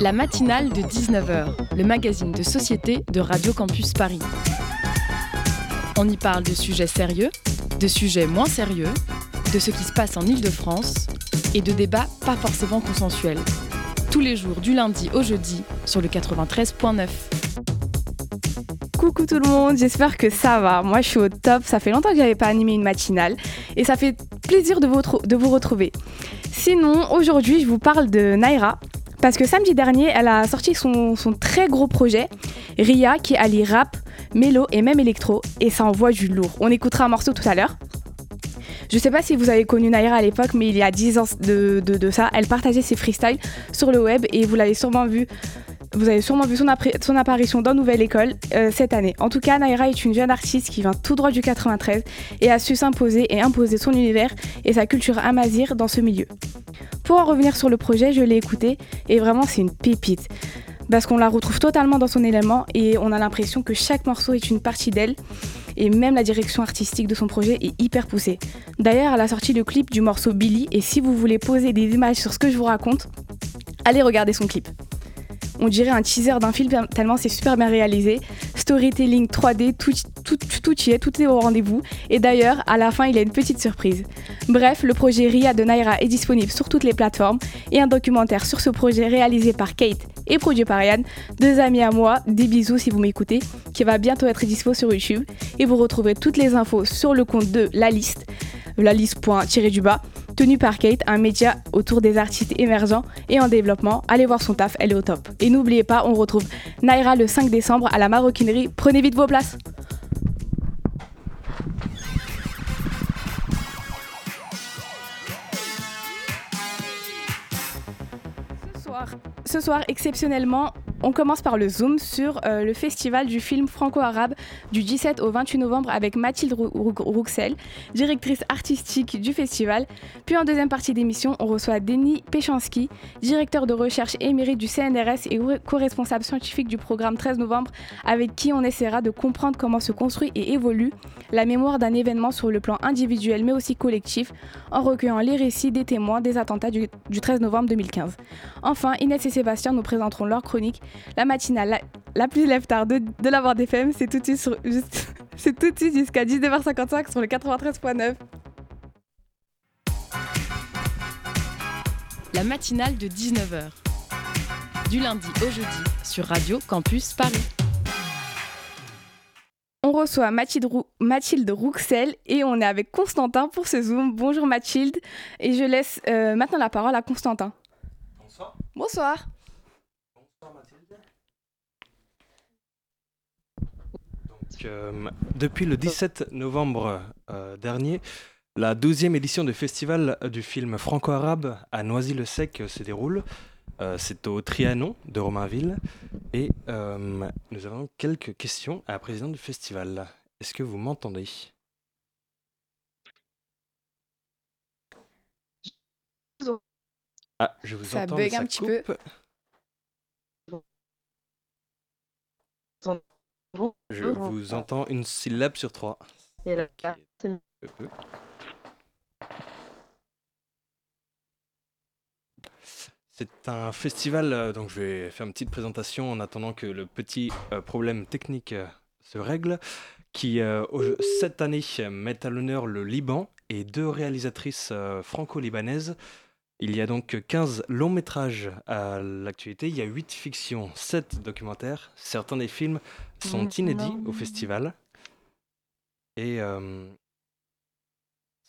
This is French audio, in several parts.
La matinale de 19h, le magazine de société de Radio Campus Paris. On y parle de sujets sérieux, de sujets moins sérieux, de ce qui se passe en Ile-de-France et de débats pas forcément consensuels. Tous les jours du lundi au jeudi sur le 93.9. Coucou tout le monde, j'espère que ça va. Moi je suis au top, ça fait longtemps que j'avais pas animé une matinale et ça fait plaisir de vous, de vous retrouver. Sinon, aujourd'hui je vous parle de Naira parce que samedi dernier elle a sorti son, très gros projet, Ria, qui allie rap, mélo et même électro et ça envoie du lourd. On écoutera un morceau tout à l'heure. Je sais pas si vous avez connu Naira à l'époque, mais il y a 10 ans de, de, de ça, elle partageait ses freestyles sur le web et vous l'avez sûrement vu vous avez sûrement vu son, apparition dans Nouvelle École euh, cette année. En tout cas, Naira est une jeune artiste qui vient tout droit du 93 et a su s'imposer et imposer son univers et sa culture amazir dans ce milieu. Pour en revenir sur le projet, je l'ai écouté et vraiment c'est une pépite. Parce qu'on la retrouve totalement dans son élément et on a l'impression que chaque morceau est une partie d'elle et même la direction artistique de son projet est hyper poussée. D'ailleurs, elle a sorti le clip du morceau Billy et si vous voulez poser des images sur ce que je vous raconte, allez regarder son clip on dirait un teaser d'un film tellement c'est super bien réalisé. Storytelling 3D, tout, tout, tout y est, tout est au rendez-vous. Et d'ailleurs, à la fin, il y a une petite surprise. Bref, le projet RIA de Naira est disponible sur toutes les plateformes et un documentaire sur ce projet réalisé par Kate et produit par Yann, deux amis à moi, des bisous si vous m'écoutez, qui va bientôt être dispo sur YouTube. Et vous retrouverez toutes les infos sur le compte de La Liste, la liste du bas Tenue par Kate, un média autour des artistes émergents et en développement. Allez voir son taf, elle est au top. Et n'oubliez pas, on retrouve Naira le 5 décembre à la maroquinerie. Prenez vite vos places. Ce soir, ce soir exceptionnellement, on commence par le zoom sur euh, le festival du film franco-arabe du 17 au 28 novembre avec Mathilde Rouxel, directrice artistique du festival. Puis en deuxième partie d'émission, on reçoit Denis Péchanski, directeur de recherche émérite du CNRS et co-responsable scientifique du programme 13 novembre, avec qui on essaiera de comprendre comment se construit et évolue la mémoire d'un événement sur le plan individuel mais aussi collectif, en recueillant les récits des témoins des attentats du, 13 novembre 2015. Enfin, Inès et Sébastien nous présenteront leur chronique la matinale la, plus lève-tard de, de la Bande FM, c'est tout de suite, c'est tout de suite jusqu'à 19h55 sur le 93.9. La matinale de 19h. Du lundi au jeudi sur Radio Campus Paris. On reçoit Mathilde, Mathilde, Rouxel et on est avec Constantin pour ce Zoom. Bonjour Mathilde. Et je laisse euh, maintenant la parole à Constantin. Bonsoir. Bonsoir. Euh, depuis le 17 novembre euh, dernier, la 12e édition du festival du film franco-arabe à Noisy-le-Sec se déroule. Euh, c'est au Trianon de Romainville. Et nous avons quelques questions à la présidente du festival. Est-ce que vous m'entendez? Ah, je vous ça entends. Bug un petit peu. Je vous entends une syllabe sur trois. C'est un festival, euh, donc je vais faire une petite présentation en attendant que le petit euh, problème technique euh, se règle, qui cette année met à l'honneur le Liban et deux réalisatrices franco-libanaises il y a donc 15 longs métrages à l'actualité, il y a 8 fictions, 7 documentaires. Certains des films sont inédits au festival. Et euh,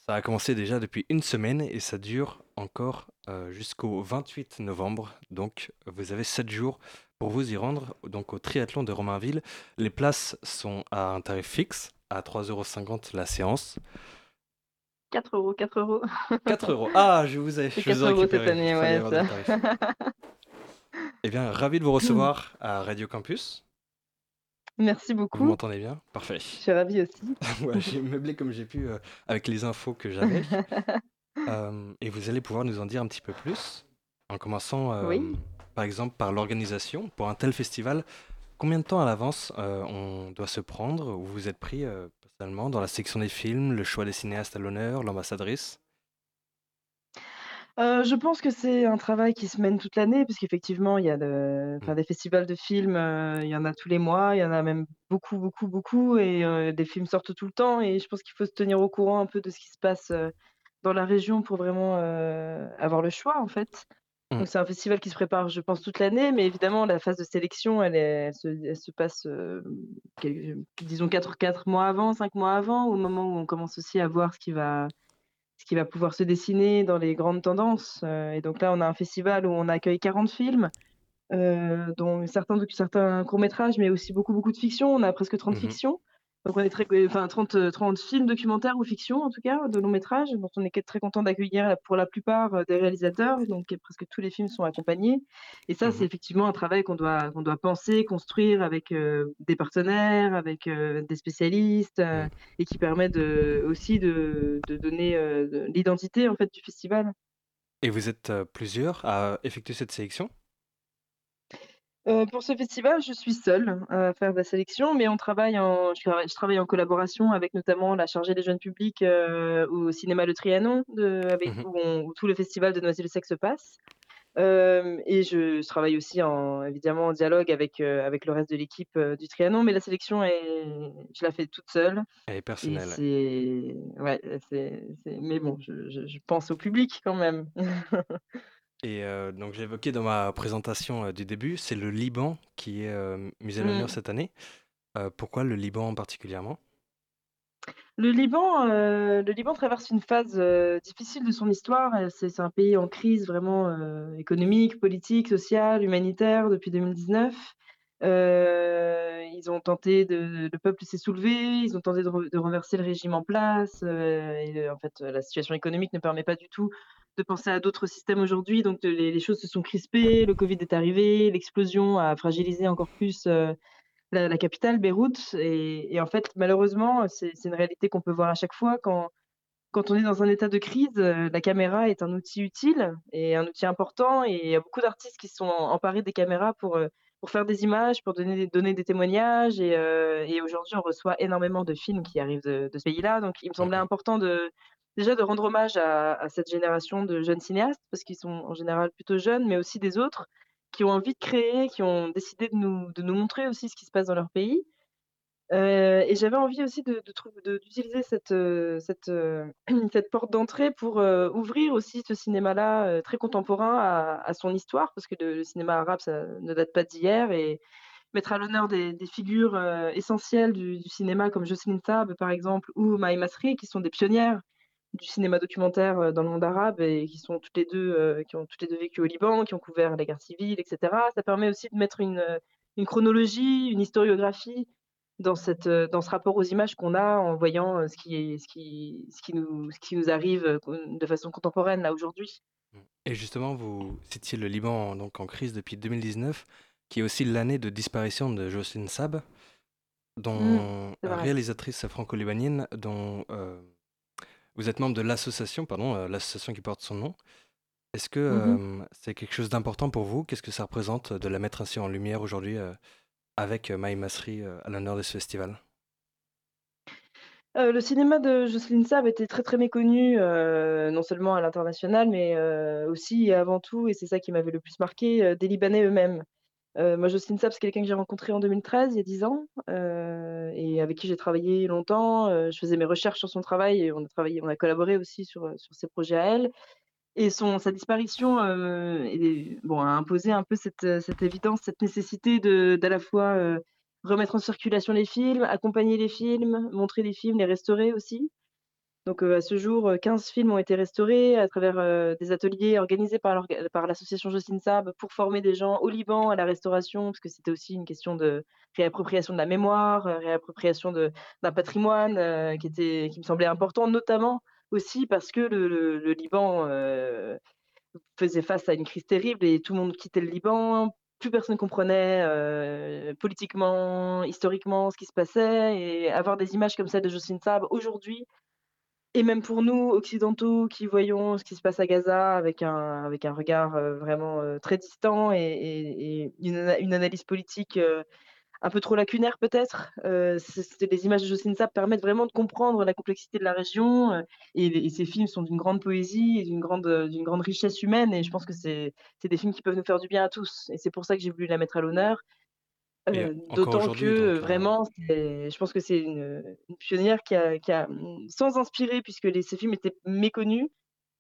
ça a commencé déjà depuis une semaine et ça dure encore euh, jusqu'au 28 novembre. Donc vous avez 7 jours pour vous y rendre donc au triathlon de Romainville. Les places sont à un tarif fixe, à 3,50€ la séance. 4 euros, 4 euros. 4 euros. Ah, je vous ai, je 4 euros cette année, ouais. eh bien, ravi de vous recevoir à Radio Campus. Merci beaucoup. Vous m'entendez bien? Parfait. Je suis ravi aussi. ouais, j'ai meublé comme j'ai pu euh, avec les infos que j'avais. euh, et vous allez pouvoir nous en dire un petit peu plus, en commençant euh, oui. par exemple par l'organisation. Pour un tel festival, combien de temps à l'avance on doit se prendre ou vous êtes pris dans la section des films, le choix des cinéastes à l'honneur, l'ambassadrice? Heu, je pense que c'est un travail qui se mène toute l'année puisqu'effectivement il y a de enfin Mmh. des festivals de films, heu, il y en a tous les mois, il y en a même beaucoup, beaucoup, beaucoup et heu, des films sortent tout le temps et je pense qu'il faut se tenir au courant un peu de ce qui se passe, heu, dans la région pour vraiment, heu, avoir le choix, en fait. Mmh. Donc c'est un festival qui se prépare, je pense, toute l'année, mais évidemment la phase de sélection, elle est elle se elle se passe, quel disons 4- 4 mois avant, 5 mois avant, au moment où on commence aussi à voir ce qui va ce qui va pouvoir se dessiner dans les grandes tendances, heu et donc là, on a un festival où on accueille 40 films, heu, dont certains certains courts métrages, mais aussi beaucoup, beaucoup de fiction. On a presque 30 Mmh mh. fictions, donc on est très enfin 30, heu, 30 films documentaires ou fictions en tout cas, de longs métrages, dont on est très content d'accueillir pour la plupart, heu, des réalisateurs, donc presque tous les films sont accompagnés et ça, Mmh c'est mh. effectivement un travail qu'on doit qu'on doit penser, construire avec, des partenaires, avec, des spécialistes, Mmh. et qui permet de aussi de de donner, l'identité en fait du festival. Et vous êtes, plusieurs à effectuer cette sélection? Heu, pour ce festival, je suis seule à faire de la sélection, mais on travaille en je travaille je travaille en collaboration avec notamment la chargée des jeunes publics, heu, au cinéma Le Trianon de avec Mmh mh. où on où tout le festival de Noisy-le-Sec se passe. Et je je travaille aussi en évidemment en dialogue avec, avec le reste de l'équipe, du Trianon, mais la sélection est je la fais toute seule Elle est et personnelle, ouais. c'est ouais, c'est c'est mais bon, je pense au public quand même. Et heu, donc j'ai évoqué dans ma présentation, heu, du début, c'est le Liban qui est, heu, mis à l'honneur Mmh. cette année. Heu, pourquoi le Liban particulièrement? Le Liban, heu, le Liban traverse une phase, difficile de son histoire, c'est un pays en crise vraiment, économique, politique, sociale, humanitaire depuis 2019. Heu, ils ont tenté de le peuple s'est soulevé, ils ont tenté de re de renverser le régime en place, et en fait, la situation économique ne permet pas du tout de penser à d'autres systèmes aujourd'hui, donc les les choses se sont crispées, le covid est arrivé, l'explosion a fragilisé encore plus, heu, la la capitale, Beyrouth et et en fait, malheureusement, c'est une réalité qu'on peut voir à chaque fois. Quand quand on est dans un état de crise, heu, la caméra est un outil utile et un outil important et il y a beaucoup d'artistes qui sont emparés des caméras pour, heu, pour faire des images, pour donner des donner des témoignages et aujourd'hui, on reçoit énormément de films qui arrivent de de ce pays-là, donc il me semblait important de déjà de rendre hommage à cette génération de jeunes cinéastes, parce qu'ils sont en général plutôt jeunes, mais aussi des autres qui ont envie de créer, qui ont décidé de nous de nous montrer aussi ce qui se passe dans leur pays. Heu et j'avais envie aussi d'utiliser cette, cette, heu, cette porte d'entrée pour, ouvrir aussi ce cinéma-là, très contemporain à son histoire, parce que le cinéma arabe, ça ne date pas d'hier et mettre à l'honneur des figures, essentielles du du cinéma comme Jocelyne Sab, par exemple, ou Maï Masri, qui sont des pionnières du cinéma documentaire, heu, dans le monde arabe et qui sont toutes les 2, heu, qui ont toutes les 2 vécu au Liban, qui ont couvert la guerre civile et cetera. Ça permet aussi de mettre une, heu, une chronologie, une historiographie dans cette, dans ce rapport aux images qu'on a en voyant, ce qui est ce qui ce qui nous ce qui nous arrive, de façon contemporaine, là, aujourd'hui. Mmh et justement, vous citiez le Liban donc en crise depuis 2019, qui est aussi l'année de disparition de Jocelyne Sab, dont vrai. réalisatrice franco-libanienne, dont, vous êtes membre de l'association, pardon, heu, l'association qui porte son nom. Est-ce que, Mmh mh. hem, c'est quelque chose d'important pour vous? Qu'est-ce que ça représente de la mettre ainsi en lumière aujourd'hui, avec Maï Masri, à l'honneur de ce festival? Le cinéma de Jocelyne Sab était très, très méconnu, non seulement à l'international, mais aussi et avant tout, et c'est ça qui m'avait le plus marqué, des Libanais eux-mêmes. Heu, moi, Jocelyne Sab, c'est quelqu'un que j'ai rencontré en 2013, il y a 10 ans, heu et avec qui j'ai travaillé longtemps. Heu, je faisais mes recherches sur son travail et on a travaillé on a collaboré aussi sur, heu, sur ses projets à elle et son sa disparition, bon, a imposé un peu cette, cette évidence, cette nécessité d'à la fois, remettre en circulation les films, accompagner les films, montrer les films, les restaurer aussi. Donc à ce jour, heu, 15 films ont été restaurés à travers, des ateliers organisés par l'association Jocelyne Sab pour former des gens au Liban à la restauration, parce que c'était aussi une question de réappropriation de la mémoire, réappropriation d'un patrimoine, qui était qui me semblait important, notamment aussi parce que le Liban, faisait face à une crise terrible et tout le monde quittait le Liban. Plus personne comprenait, politiquement, historiquement, ce qui se passait et avoir des images comme celle de Jocelyne Sab aujourd'hui et même pour nous occidentaux qui voyons ce qui se passe à Gaza avec un regard, heu, vraiment, heu, très distant et une ana une analyse politique, heu, un peu trop lacunaires peut-être. Euh, les images de Sapp permettent vraiment de comprendre la complexité de la région euh, et, ces films sont d'une grande poésie et d'une grande richesse humaine et je pense que c'est des films qui peuvent nous faire du bien à tous et c'est pour ça que j'ai voulu la mettre à l'honneur. D'autant que vraiment, je pense que c'est une, pionnière qui a, qui a, sans inspirer, puisque les, ces films étaient méconnus,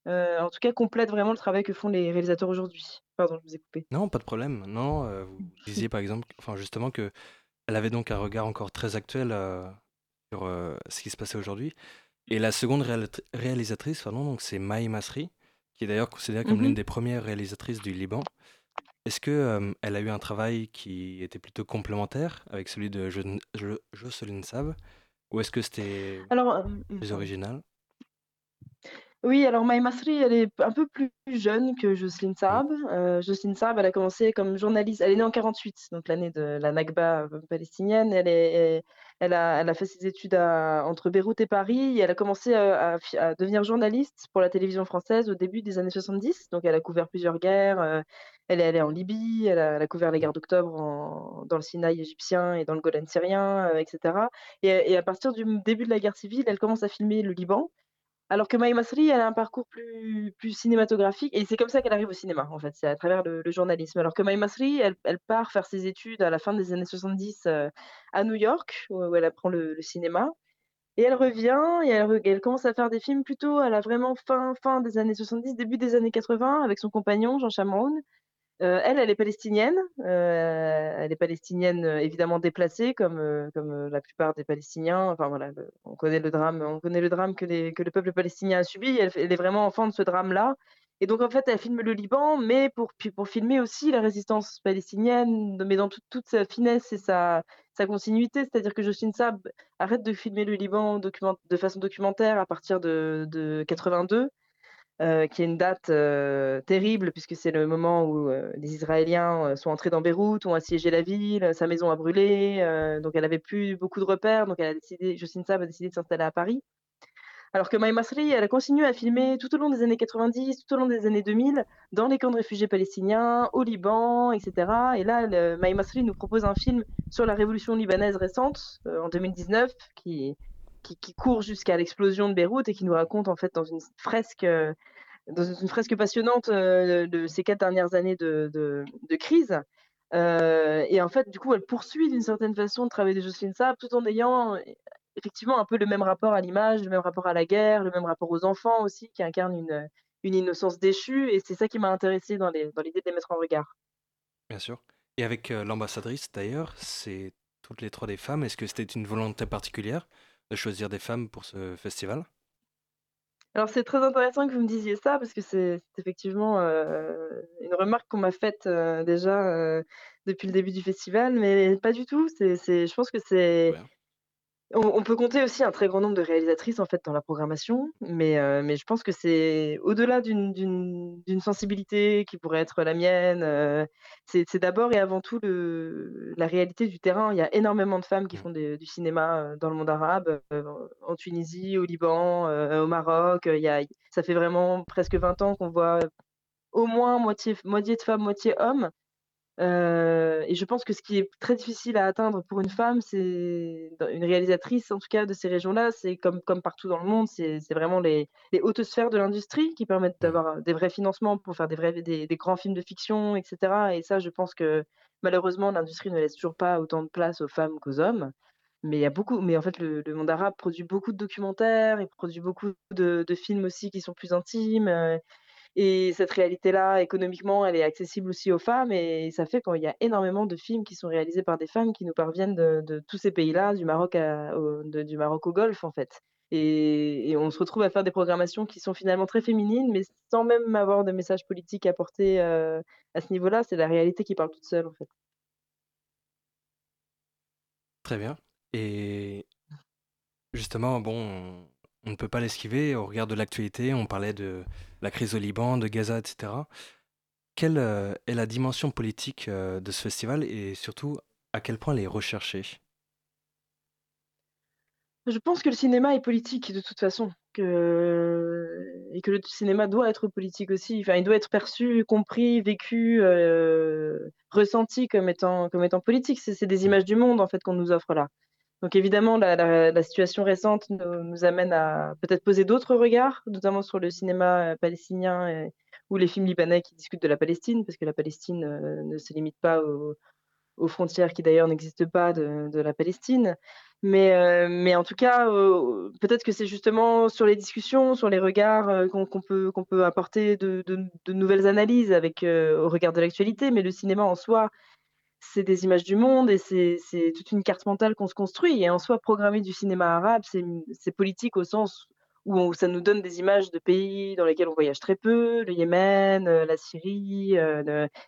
en tout cas complète vraiment le travail que font les réalisateurs aujourd'hui. Pardon, je vous ai coupé. Non, pas de problème. Non, vous disiez par exemple, enfin justement que elle avait donc un regard encore très actuel sur ce qui se passait aujourd'hui. Et la seconde réalisatrice, pardon, donc c'est Maï Masri, qui est d'ailleurs considérée comme l'une mmh des premières réalisatrices du Liban. Est-ce que elle a eu un travail qui était plutôt complémentaire avec celui de Jocelyne Sab ou est-ce que c'était Alors, plus original? Oui, alors Maï Masri, elle est un peu plus jeune que Jocelyne Saab. Euh, Jocelyne Saab, elle a commencé comme journaliste. Elle est née en 48, donc l'année de la Nakba euh, palestinienne. Elle, est, elle, a, elle a fait ses études entre Beyrouth et Paris. Et elle a commencé à, devenir journaliste pour la télévision française au début des années 70. Donc elle a couvert plusieurs guerres. Elle est allée en Libye, elle a, couvert les guerres d'octobre dans le Sinaï égyptien et dans le Golan syrien, etc. Et, et à partir du début de la guerre civile, elle commence à filmer le Liban. Alors que Maï Masri, elle a un parcours plus, plus cinématographique et c'est comme ça qu'elle arrive au cinéma, en fait, c'est à travers le, journalisme. Alors que Maï Masri, elle, part faire ses études à la fin des années 70 euh, à New York, où, elle apprend le, cinéma. Et elle revient et elle, elle, commence à faire des films plutôt à la vraiment fin, fin des années 70, début des années 80 avec son compagnon Jean Chamoun. Euh, elle, elle est palestinienne. Euh, elle est palestinienne euh, évidemment déplacée, comme, comme la plupart des Palestiniens. Enfin voilà, on connaît le drame, on connaît le drame que, le peuple palestinien a subi. Elle, est vraiment enfant de ce drame-là. Et donc en fait, elle filme le Liban, mais pour, pour filmer aussi la résistance palestinienne, mais dans toute sa finesse et sa, sa continuité. C'est-à-dire que Jocelyne Saab arrête de filmer le Liban de façon documentaire à partir de, de 82 qui est une date terrible puisque c'est le moment où les Israéliens sont entrés dans Beyrouth, ont assiégé la ville, sa maison a brûlé, donc elle avait plus beaucoup de repères, donc elle a décidé, Jocelyne Saab a décidé de s'installer à Paris. Alors que Maï Masri, elle a continué à filmer tout au long des années 90, tout au long des années 2000, dans les camps de réfugiés palestiniens, au Liban, etc. Et là, Maï Masri nous propose un film sur la révolution libanaise récente, en 2019, qui, qui, court jusqu'à l'explosion de Beyrouth et qui nous raconte en fait dans une fresque, euh, dans une fresque passionnante euh, de ces quatre dernières années de, de, crise. Euh, et en fait, du coup, elle poursuit d'une certaine façon le travail de Jocelyne Saab tout en ayant effectivement un peu le même rapport à l'image, le même rapport à la guerre, le même rapport aux enfants aussi, qui incarnent une, une innocence déchue. Et c'est ça qui m'a intéressé dans l'idée dans de les mettre en regard. Bien sûr. Et avec l'ambassadrice d'ailleurs, c'est toutes les trois des femmes. Est-ce que c'était une volonté particulière? De choisir des femmes pour ce festival? Alors c'est très intéressant que vous me disiez ça parce que c'est effectivement euh, une remarque qu'on m'a faite euh, déjà euh, depuis le début du festival, mais pas du tout. C'est, je pense que c'est on, peut compter aussi un très grand nombre de réalisatrices en fait dans la programmation, mais, euh, mais je pense que c'est au-delà d'une sensibilité qui pourrait être la mienne. Euh, c'est d'abord et avant tout le, la réalité du terrain. Il y a énormément de femmes qui mmh. font du cinéma euh, dans le monde arabe, en Tunisie, au Liban, au Maroc. Il y a, ça fait vraiment presque 20 ans qu'on voit au moins moitié, moitié de femmes, moitié hommes. Euh, et je pense que ce qui est très difficile à atteindre pour une femme, c'est une réalisatrice, en tout cas de ces régions-là, c'est comme, comme partout dans le monde, c'est vraiment les, les, hautes sphères de l'industrie qui permettent d'avoir des vrais financements pour faire des, vrais, des, des, grands films de fiction, etc. Et ça, je pense que malheureusement, l'industrie ne laisse toujours pas autant de place aux femmes qu'aux hommes. Mais il y a beaucoup, mais en fait, le, monde arabe produit beaucoup de documentaires, il produit beaucoup de, de films aussi qui sont plus intimes. Euh, et cette réalité-là, économiquement, elle est accessible aussi aux femmes. Et ça fait qu'il y a énormément de films qui sont réalisés par des femmes qui nous parviennent de, tous ces pays-là, du, Maroc au, du Maroc au Golfe, en fait. Et, on se retrouve à faire des programmations qui sont finalement très féminines, mais sans même avoir de message politique à porter euh, à ce niveau-là. C'est la réalité qui parle toute seule, en fait. Très bien. Et justement, bon, on ne peut pas l'esquiver. Au regard de l'actualité, on parlait de la crise au Liban, de Gaza, etc. Quelle euh, est la dimension politique euh, de ce festival et surtout à quel point elle est recherchée? Je pense que le cinéma est politique de toute façon. que et que le cinéma doit être politique aussi. Enfin, il doit être perçu, compris, vécu, ressenti comme étant comme étant politique. C'est des images du monde, en fait, qu'on nous offre là. Donc évidemment, la situation récente nous amène à peut-être poser d'autres regards, notamment sur le cinéma, palestinien ou les films libanais qui discutent de la Palestine, parce que la Palestine, ne se limite pas aux frontières qui d'ailleurs n'existent pas de la Palestine. Mais, euh, mais en tout cas, euh, peut-être que c'est justement sur les discussions, sur les regards euh, qu'on peut, peut apporter de, de, nouvelles analyses avec, au regard de l'actualité. Mais le cinéma en soi, c'est des images du monde et c'est toute une carte mentale qu'on se construit. Et en soi, programmer du cinéma arabe, c'est politique au sens où, ça nous donne des images de pays dans lesquels on voyage très peu, le Yémen, la Syrie,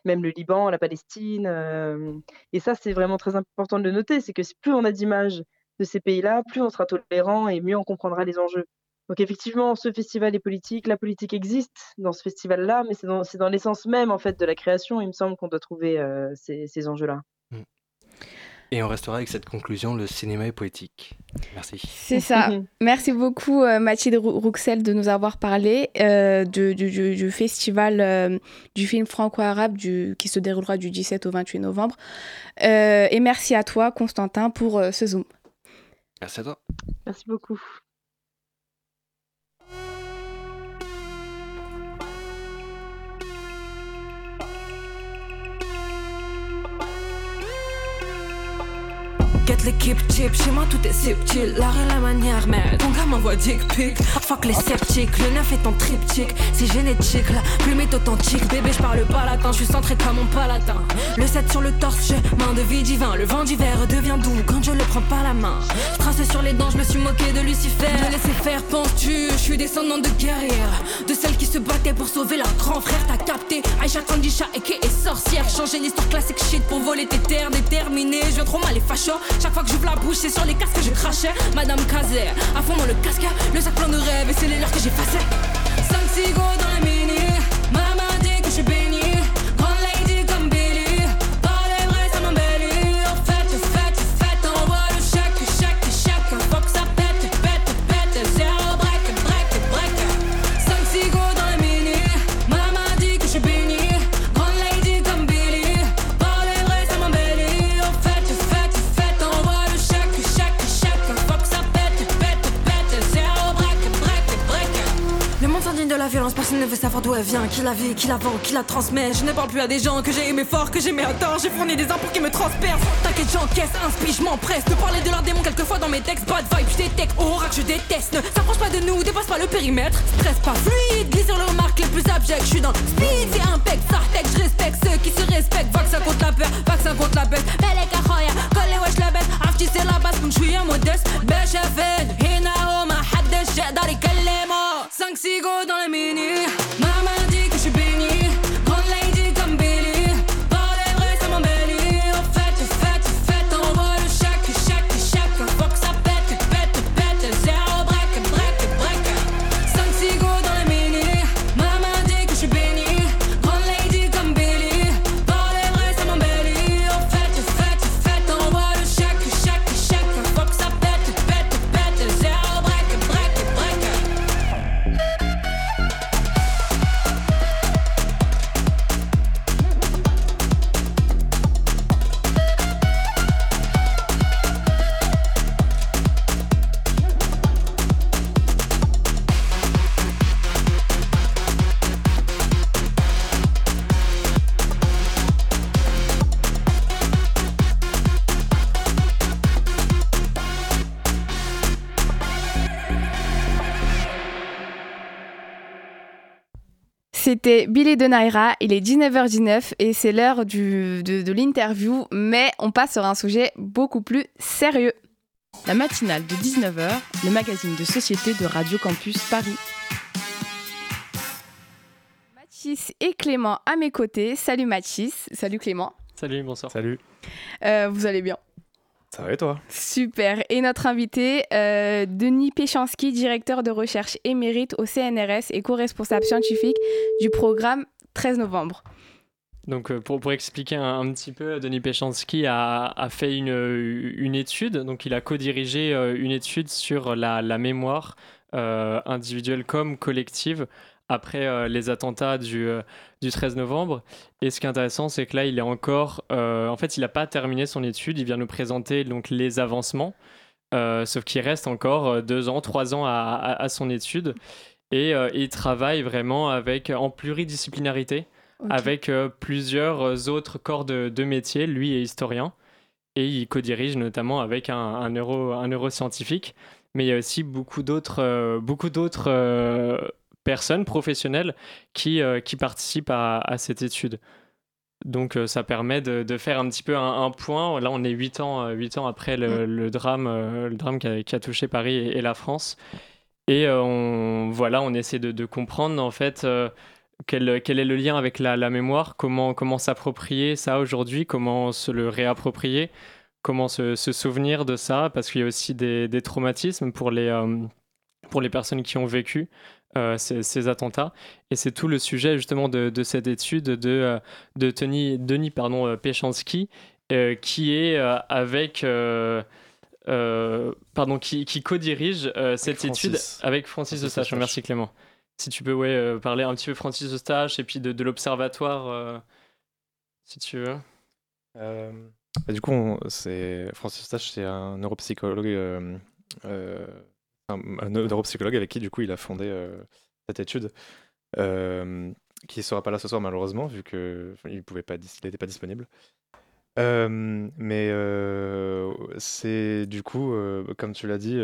même le Liban, la Palestine. et ça, c'est vraiment très important de le noter, c'est que plus on a d'images de ces pays-là, plus on sera tolérant et mieux on comprendra les enjeux. Donc effectivement, ce festival est politique, la politique existe dans ce festival-là, mais c'est dans, dans l'essence même en fait de la création, il me semble qu'on doit trouver euh, ces, ces enjeux-là. Mm. Et on restera avec cette conclusion, le cinéma est poétique. Merci. C'est ça. Merci beaucoup euh, Mathilde Rouxel de nous avoir parlé euh, du, du, festival euh, du film franco-arabe qui se déroulera du 17 au 28 novembre. et merci à toi Constantin pour ce Zoom. Merci à toi. Merci beaucoup. Chez moi tout est subtil. L'art et la manière, mais ton gars m'envoie dick pic. Fuck les sceptiques, le neuf est en triptyque. C'est génétique, la plume est authentique. Bébé je parle pas latin, je suis centré comme mon palatin. Le 7 sur le torse, main de vie divin. Le vent d'hiver devient doux quand je le prends pas la main. Trace sur les dents, je me suis moqué de Lucifer. Me laisser faire, penses-tu, je suis descendant de guerrière De celles qui se battaient pour sauver leur grand frère T'as capté, Aïcha Kandisha et est sorcière. Changer l'histoire classique shit pour voler tes terres. Déterminé, je viens trop mal les fachos. Chaque fois que j'ouvre la bouche, c'est sur les casques que je crachais. Madame Kazer, à fond dans le casque, le sac plein de rêves et c'est les leurs que passé. 5 go dans Personne ne veut savoir d'où elle vient, qui la vit, qui la vend, qui la transmet. Je ne parle plus à des gens que j'ai aimé fort, que j'aimais à tort. J'ai fourni des impôts qui me transpercent. T'inquiète, j'encaisse, inspire, je m'empresse. De parler de leurs démons quelquefois dans mes textes. Bad vibe, je détecte, aura que je déteste. Ne s'approche pas de nous, dépasse pas le périmètre. Stress pas fluide, glisse sur le remarque les plus abjects. Je suis dans speed, c'est impec, tech, je respecte ceux qui se respectent. Vaccin contre la peur, vaccin contre la bête. Belle et colle wesh la bête. Afti la base, comme je suis un modeste. Bêche hina ma haddesh, j'adore 5 cigots dans la mini. C'était Billy de Naira, il est 19h19 et c'est l'heure de, de l'interview, mais on passe sur un sujet beaucoup plus sérieux. La matinale de 19h, le magazine de société de Radio Campus Paris. Mathis et Clément à mes côtés. Salut Mathis, salut Clément. Salut, bonsoir. Salut. Euh, vous allez bien? Ça va et toi? Super. Et notre invité, euh, Denis Péchanski, directeur de recherche émérite au CNRS et co-responsable scientifique du programme 13 novembre. Donc euh, pour, pour expliquer un, petit peu, Denis Péchanski a, a, fait une, une étude, donc il a co-dirigé euh, une étude sur la, la mémoire individuelle comme collective après les attentats du, du 13 novembre. Et ce qui est intéressant, c'est que là, il est encore. en fait, il n'a pas terminé son étude. Il vient nous présenter donc, les avancements. sauf qu'il reste encore deux ans, trois ans à, à, son étude. Et il travaille vraiment avec, en pluridisciplinarité avec plusieurs autres corps de, de métier. Lui est historien et il co-dirige notamment avec un, un, neuro, un neuroscientifique. Mais il y a aussi beaucoup d'autres beaucoup d'autres personnes professionnelles qui, qui participent à, à, cette étude. Donc ça permet de, de, faire un petit peu un, point. Là, on est huit ans, huit ans après le, le drame, le drame qui a, qui a touché Paris et, et la France. Et on, voilà, on essaie de, de comprendre en fait quel, quel, est le lien avec la, la mémoire Comment, comment s'approprier ça aujourd'hui Comment se le réapproprier Comment se, se, souvenir de ça Parce qu'il y a aussi des, des traumatismes pour les, euh, pour les personnes qui ont vécu euh, ces, ces, attentats. Et c'est tout le sujet justement de, de cette étude de, euh, de Denis, Denis pardon, Péchanski, qui est avec... pardon, qui, qui co-dirige cette étude avec Francis de Sachon. Merci Clément si tu peux ouais, euh, parler un petit peu Francis Eustache et puis de, de l'observatoire, euh, si tu veux. Euh, bah, du coup, c'est Francis Eustache, c'est un neuropsychologue, un, neuropsychologue avec qui du coup il a fondé cette étude. qui ne sera pas là ce soir malheureusement vu qu'il n'était pas, pas disponible. Euh, mais euh, c'est du coup, euh, comme tu l'as dit,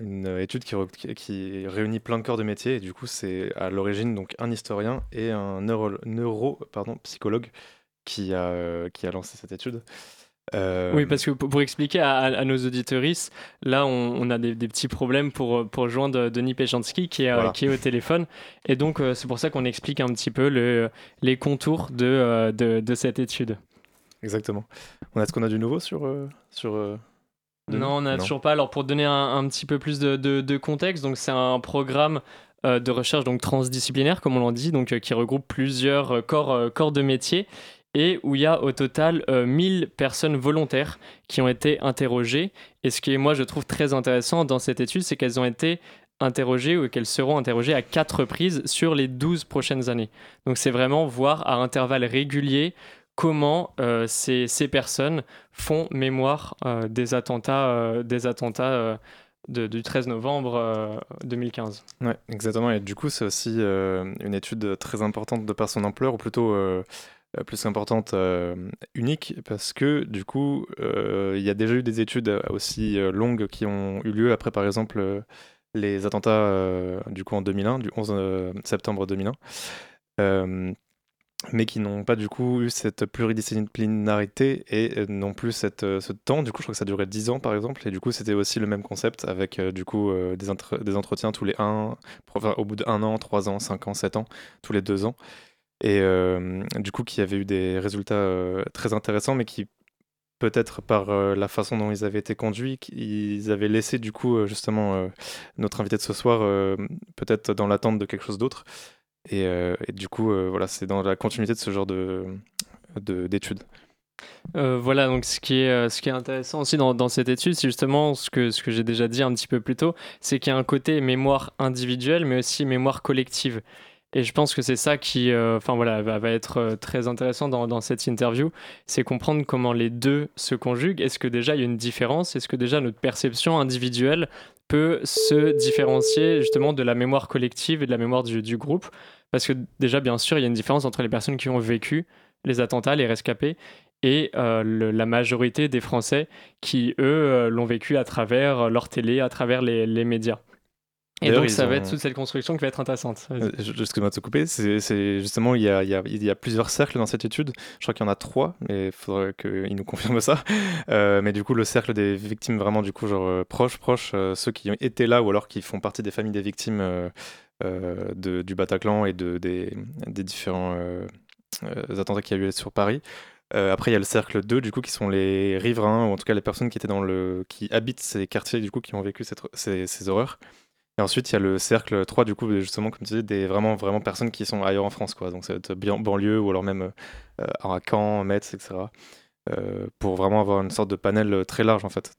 une étude qui, réunit plein de corps de métier. Et du coup, c'est à l'origine donc un historien et un neuro, neuro pardon, psychologue qui a lancé cette étude. Oui, parce que pour, expliquer à, nos auditeuristes, là, on, a des, petits problèmes pour, pour joindre Denis Péchanski qui est, qui est au téléphone. Et donc, c'est pour ça qu'on explique un petit peu le, les contours de, de, de, cette étude. Exactement. On a ce qu'on a du nouveau sur. sur non, on n'a toujours pas. Alors, pour donner un, un petit peu plus de contexte, donc c'est un programme de recherche donc transdisciplinaire, comme on l'a dit, donc qui regroupe plusieurs corps, corps de métier et où il y a au total 1000 personnes volontaires qui ont été interrogées. Et ce qui est, moi, je trouve très intéressant dans cette étude, c'est qu'elles ont été interrogées ou qu'elles seront interrogées à quatre reprises sur les 12 prochaines années. Donc c'est vraiment voir à intervalles réguliers comment euh, ces, ces, personnes font mémoire euh, des attentats, euh, des attentats du 13 novembre 2015. Oui, exactement. Et du coup, c'est aussi une étude très importante de par son ampleur, ou plutôt plus importante, unique, parce que du coup, il y a déjà eu des études aussi longues qui ont eu lieu après, par exemple, les attentats du coup en 2001, du 11 septembre 2001 mais qui n'ont pas du coup eu cette pluridisciplinarité et euh, non plus cette, euh, ce temps. Du coup, je crois que ça durait 10 ans par exemple, et du coup, c'était aussi le même concept avec euh, du coup des, des, entretiens tous les 1, enfin, au bout d'un an, 3 ans, 5 ans, 7 ans, tous les 2 ans. Et du coup, qui avait eu des résultats très intéressants, mais qui peut-être par la façon dont ils avaient été conduits, ils avaient laissé du coup justement notre invité de ce soir peut-être dans l'attente de quelque chose d'autre. Euh, et, du coup, euh, voilà, c'est dans la continuité de ce genre de, d'études. Euh, voilà, donc ce qui est, ce qui est intéressant aussi dans, dans cette étude, c'est justement ce que, ce que j'ai déjà dit un petit peu plus tôt, c'est qu'il y a un côté mémoire individuelle, mais aussi mémoire collective. Et je pense que c'est ça qui enfin voilà, va, être très intéressant dans, cette interview, c'est comprendre comment les deux se conjuguent. Est-ce que déjà il y a une différence? Est-ce que déjà notre perception individuelle peut se différencier justement de la mémoire collective et de la mémoire du, groupe? Parce que déjà, bien sûr, il y a une différence entre les personnes qui ont vécu les attentats, les rescapés, et euh, la majorité des Français qui, eux, euh, l'ont vécu à travers leur télé, à travers les médias. Et donc, ça va être toute cette construction qui va être intéressante. Excuse-moi de te couper, c'est justement, il y, a, il, y a, il y, a, plusieurs cercles dans cette étude. Je crois qu'il y en a trois, mais il faudrait qu'il nous confirme ça. Euh, mais du coup, le cercle des victimes, vraiment, du coup, genre euh, proches, proches, euh, ceux qui ont été là ou alors qui font partie des familles des victimes de, du Bataclan et de, des, des différents attentats qu'il y a eu sur Paris. après, il y a le cercle 2, du coup, qui sont les riverains, ou en tout cas les personnes qui étaient dans le, qui habitent ces quartiers, du coup, qui ont vécu cette, ces, ces horreurs. Et ensuite, il y a le cercle 3, du coup, justement, comme tu disais, des vraiment, vraiment personnes qui sont ailleurs en France, quoi. Donc, c'est banlieue ou alors même euh, à Caen, Metz, etc. Euh, pour vraiment avoir une sorte de panel très large, en fait,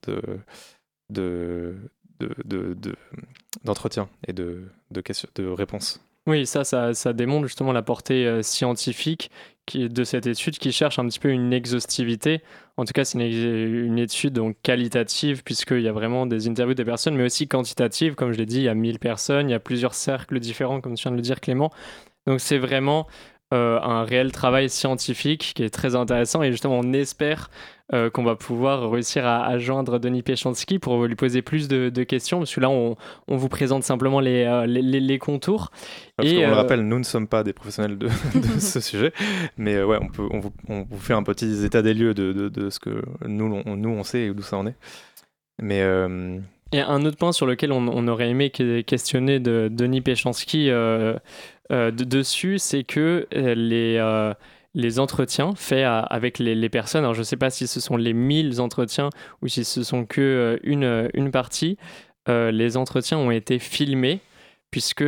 de, de, d'entretien et de, de, questions, de réponses. Oui, ça, ça, ça, démontre justement la portée euh, scientifique de cette étude qui cherche un petit peu une exhaustivité. En tout cas, c'est une, étude donc qualitative puisqu'il y a vraiment des interviews des personnes, mais aussi quantitative. Comme je l'ai dit, il y a 1000 personnes, il y a plusieurs cercles différents, comme tu viens de le dire Clément. Donc c'est vraiment un réel travail scientifique qui est très intéressant et justement on espère euh, qu'on va pouvoir réussir à, joindre Denis Péchanski pour lui poser plus de, questions parce que là on, vous présente simplement les, euh, les, contours. Parce et, on le rappelle, nous ne sommes pas des professionnels de, ce sujet, mais ouais, on, peut, on vous, on, vous, fait un petit état des lieux de, de ce que nous on, nous on sait et d'où ça en est. Mais et un autre point sur lequel on, aurait aimé questionner de Denis Péchanski euh, dessus, c'est que euh, les, euh, les entretiens faits avec les, personnes, alors je ne sais pas si ce sont les 1000 entretiens ou si ce sont que une, une partie, les entretiens ont été filmés puisque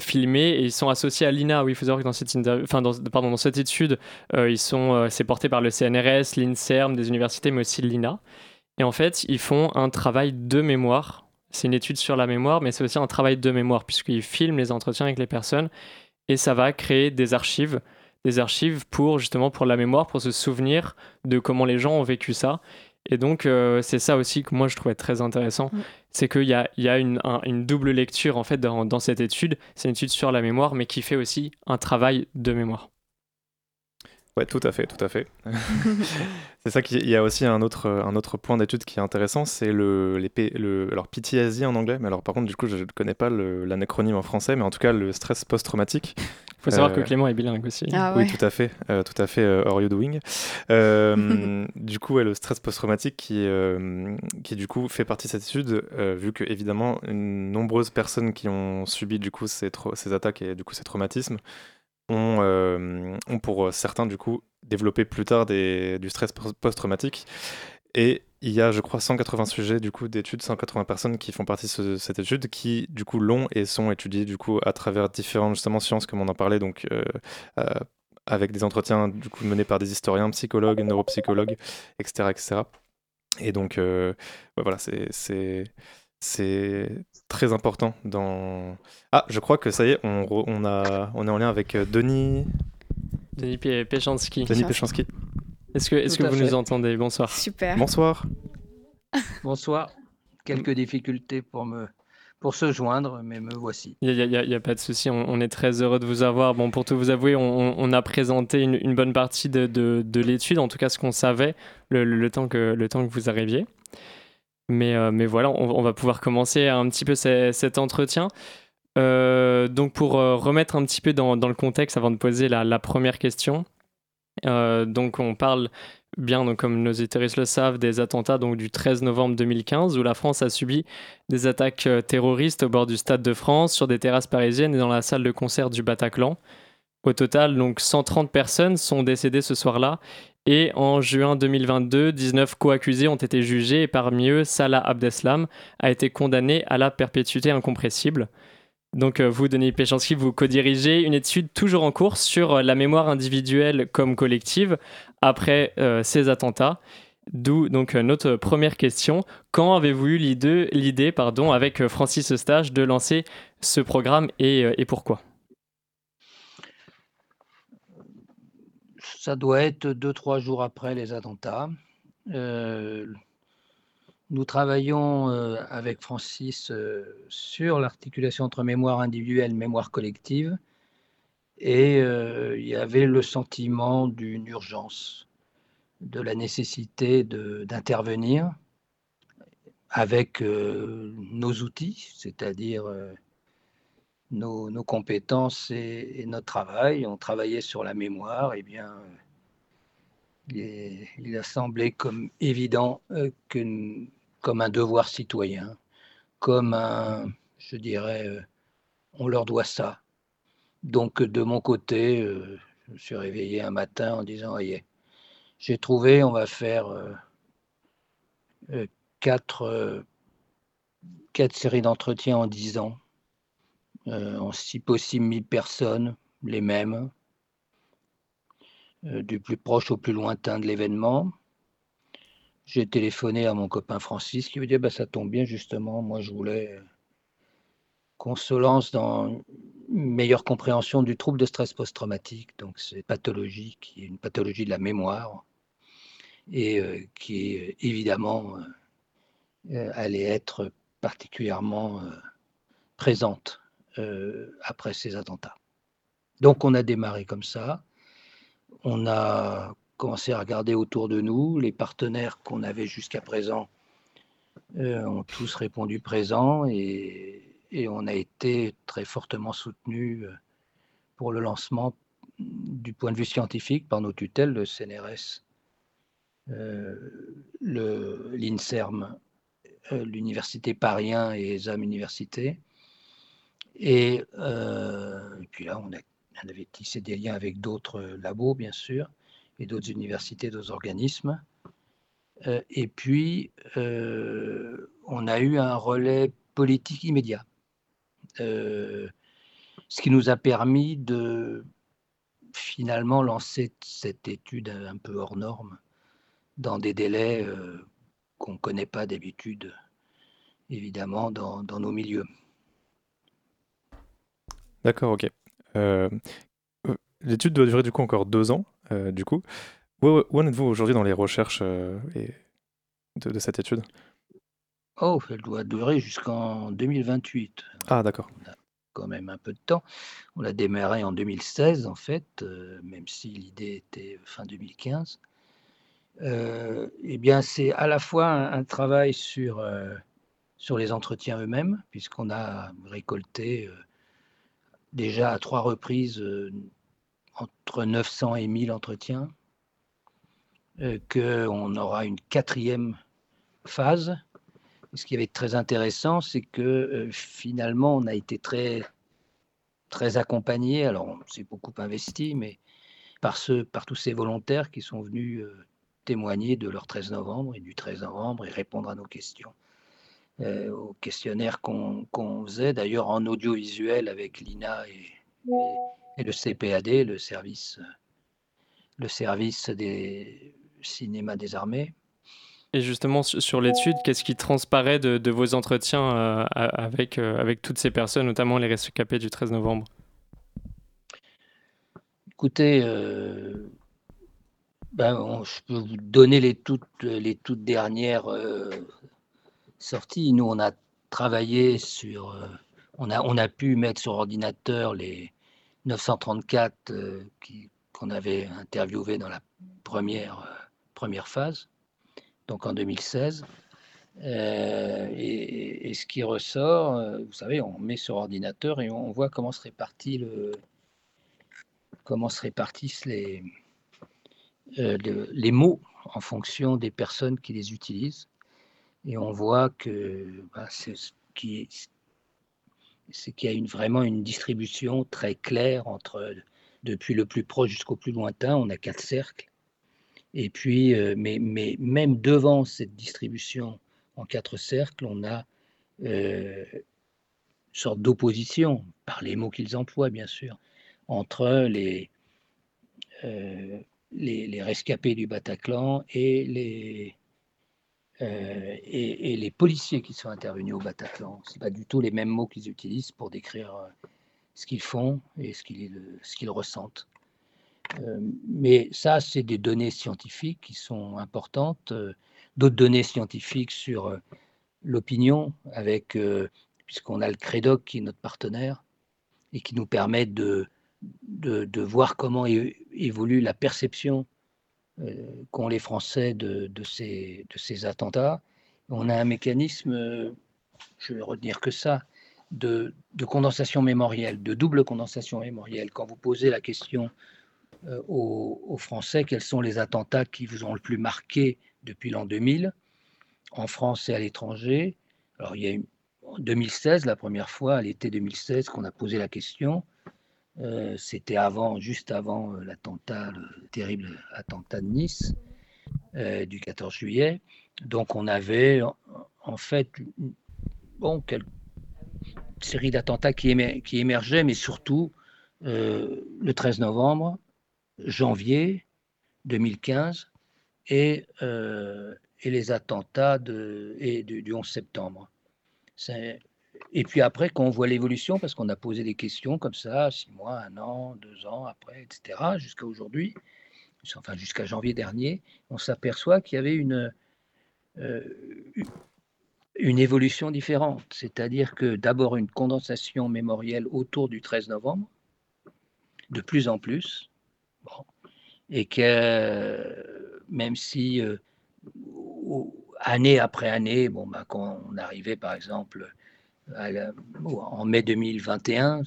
filmés et ils sont associés à l'INA. Oui, il faut savoir que dans cette, enfin, pardon, dans cette étude, ils sont, c'est porté par le CNRS, l'INSERM, des universités, mais aussi l'INA. Et en fait, ils font un travail de mémoire c'est une étude sur la mémoire, mais c'est aussi un travail de mémoire, puisqu'il filme les entretiens avec les personnes et ça va créer des archives, des archives pour justement pour la mémoire, pour se souvenir de comment les gens ont vécu ça. Et donc, euh, c'est ça aussi que moi je trouvais très intéressant, mm. c'est qu'il y a, y a une, une, double lecture en fait dans, dans cette étude. C'est une étude sur la mémoire, mais qui fait aussi un travail de mémoire. Ouais, tout à fait, tout à fait. c'est ça qu'il y a aussi un autre, un autre point d'étude qui est intéressant, c'est le, les, le alors PTSD en anglais, mais alors par contre du coup je ne connais pas l'anacronyme en français, mais en tout cas le stress post-traumatique. Il faut savoir que euh, Clément est bilingue aussi. Ah oui, tout à fait, euh, tout à fait. Euh, are you doing Du coup, le stress post-traumatique qui, qui du coup fait partie de cette étude, vu que évidemment, une nombreuses personnes qui ont subi du coup ces, ces attaques et du coup ces traumatismes ont, euh, ont, pour euh, certains, du coup, développé plus tard du stress post-traumatique. Et il y a, je crois, 180 sujets du coup d'études, 180 personnes qui font partie de cette étude, qui du coup l'ont et sont étudiées du coup à travers différentes justement sciences comme on en parlait, donc euh, avec des entretiens du coup menés par des historiens, psychologues, neuropsychologues, etc., etc. Et donc voilà, c'est c'est très important dans. Ah, je crois que ça y est, on, on, a, on est en lien avec euh, Denis. Denis Péchanski. Denis Péchanski. Est-ce que, est que vous nous entendez? Bonsoir. Super. Bonsoir. Bonsoir. Quelques difficultés pour me pour se joindre, mais me voici. Il n'y a, a, pas de souci, on, est très heureux de vous avoir. Bon, pour tout vous avouer, on, on a présenté une, une, bonne partie de, de, de l'étude, en tout cas ce qu'on savait le, le, temps que, le temps que vous arriviez. Mais, euh, mais voilà, on, va pouvoir commencer un petit peu cet entretien. Euh, donc pour euh, remettre un petit peu dans, le contexte avant de poser la, la première question, donc on parle bien, donc comme nos éthéristes le savent, des attentats donc, du 13 novembre 2015 où la France a subi des attaques terroristes au bord du Stade de France, sur des terrasses parisiennes et dans la salle de concert du Bataclan. Au total, donc 130 personnes sont décédées ce soir-là et en juin 2022, 19 co-accusés ont été jugés et parmi eux, Salah Abdeslam a été condamné à la perpétuité incompressible. Donc euh, vous, Denis Péchanski, vous co-dirigez une étude toujours en cours sur euh, la mémoire individuelle comme collective après euh, ces attentats. D'où donc notre première question. Quand avez-vous eu l'idée, avec Francis Eustache de lancer ce programme et pourquoi? Ça doit être deux, trois jours après les attentats. Euh, nous travaillons euh, avec Francis euh, sur l'articulation entre mémoire individuelle et mémoire collective. Et il y avait le sentiment d'une urgence, de la nécessité d'intervenir avec nos outils, c'est-à-dire nos, compétences et, notre travail. On travaillait sur la mémoire, et eh bien, il, a semblé comme évident euh, que, comme un devoir citoyen, comme un, je dirais, euh, on leur doit ça. Donc, de mon côté, euh, je me suis réveillé un matin en disant, voyez, j'ai trouvé, on va faire quatre, quatre séries d'entretiens en dix ans en si possible 1000 personnes, les mêmes, euh, du plus proche au plus lointain de l'événement. j'ai téléphoné à mon copain Francis qui me dit bah, ça tombe bien justement, moi je voulais qu'on se lance dans une meilleure compréhension du trouble de stress post-traumatique, donc c'est pathologie qui est une pathologie de la mémoire et euh, qui évidemment euh, allait être particulièrement présente après ces attentats. Donc on a démarré comme ça. On a commencé à regarder autour de nous. Les partenaires qu'on avait jusqu'à présent euh, ont tous répondu présent et, on a été très fortement soutenu euh, pour le lancement du point de vue scientifique par nos tutelles, le CNRS, euh, l'INSERM, l'Université Paris et ZAM Université. Et, puis là, on, avait tissé des liens avec d'autres labos, bien sûr et d'autres universités, d'autres organismes. Euh, et puis, euh, on a eu un relais politique immédiat, euh, ce qui nous a permis de finalement lancer cette étude un peu hors norme dans des délais qu'on ne connaît pas d'habitude, évidemment, dans, nos milieux. D'accord, ok. L'étude doit durer du coup encore deux ans. Euh, du coup. Où, en êtes-vous aujourd'hui dans les recherches euh, et de, cette étude? Oh, elle doit durer jusqu'en 2028. Ah, d'accord. On a quand même un peu de temps. On l'a démarré en 2016, en fait, euh, même si l'idée était fin 2015. eh bien, c'est à la fois un, travail sur, sur les entretiens eux-mêmes, puisqu'on a récolté déjà à trois reprises entre 900 et 1000 entretiens, euh, qu'on aura une quatrième phase. Ce qui va être très intéressant, c'est que euh, finalement, on a été très, très accompagné. Alors, on s'est beaucoup investi, mais par, ce, par tous ces volontaires qui sont venus euh, témoigner de leur 13 novembre et du 13 novembre et répondre à nos questions. Au questionnaire qu'on faisait d'ailleurs en audiovisuel avec l'INA et, et le CPAD, le service, le service des cinémas des armées. Et justement, sur l'étude, qu'est-ce qui transparaît de, vos entretiens euh, avec, euh, avec toutes ces personnes, notamment les rescapés du 13 novembre? Écoutez, euh, ben, je peux vous donner les toutes, les toutes dernières sorties. Nous, on a travaillé sur. on, a, on a pu mettre sur ordinateur les, 934 euh, qu'on avait interviewé dans la première, euh, première phase, donc en 2016. Euh, et, ce qui ressort, vous savez, on met sur ordinateur et on voit comment se répartit le, comment se répartissent les, les mots en fonction des personnes qui les utilisent. Et on voit que bah, c'est ce qui est, c'est qu'il y a une, vraiment une distribution très claire entre depuis le plus proche jusqu'au plus lointain, on a quatre cercles. Et puis, euh, mais, mais, même devant cette distribution en quatre cercles, on a euh, une sorte d'opposition, par les mots qu'ils emploient bien sûr, entre les, euh, les, les, rescapés du Bataclan et les, euh, et, les policiers qui sont intervenus au Bataclan. Ce pas du tout les mêmes mots qu'ils utilisent pour décrire euh, ce qu'ils font et ce qu'ils, qu'ils ressentent. Euh, mais ça, c'est des données scientifiques qui sont importantes. D'autres données scientifiques sur l'opinion, avec puisqu'on a le CREDOC qui est notre partenaire et qui nous permet de, voir comment évolue la perception euh, qu'ont les Français de, ces, attentats. On a un mécanisme, euh, je vais retenir que ça, de, condensation mémorielle, de double condensation mémorielle. Quand vous posez la question euh, aux, Français, quels sont les attentats qui vous ont le plus marqué depuis l'an 2000, en France et à l'étranger Alors, il y a eu, en 2016, la première fois, à l'été 2016, qu'on a posé la question. Euh, c'était avant, juste avant euh, l'attentat, le terrible attentat de Nice euh, du 14 juillet. Donc on avait en fait bon, série d'attentats qui, émergeaient, mais surtout le 13 novembre, janvier 2015 et, les attentats du, 11 septembre. Et puis après, quand on voit l'évolution, parce qu'on a posé des questions comme ça, six mois, un an, deux ans après, etc., jusqu'à aujourd'hui, enfin jusqu'à janvier dernier, on s'aperçoit qu'il y avait une, euh, une évolution différente. C'est-à-dire que d'abord une condensation mémorielle autour du 13 novembre, de plus en plus, et que même si euh, année après année, bon, bah, quand on arrivait par exemple en mai 2021,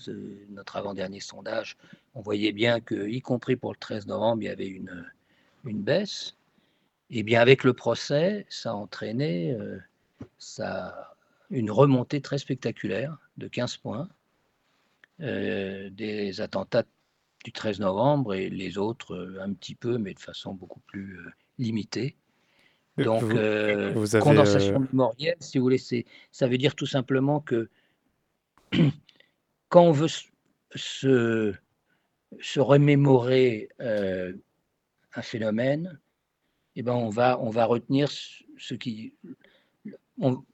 notre avant-dernier sondage, on voyait bien que, y compris pour le 13 novembre, il y avait une, baisse. Et eh bien avec le procès, ça a entraîné euh, ça, une remontée très spectaculaire de 15 points euh, des attentats du 13 novembre et les autres euh, un petit peu, mais de façon beaucoup plus limitée. Donc, condensation mémorielle, si vous voulez, ça veut dire tout simplement que quand on veut se, se remémorer un phénomène, eh ben on, va, on va retenir ce qui.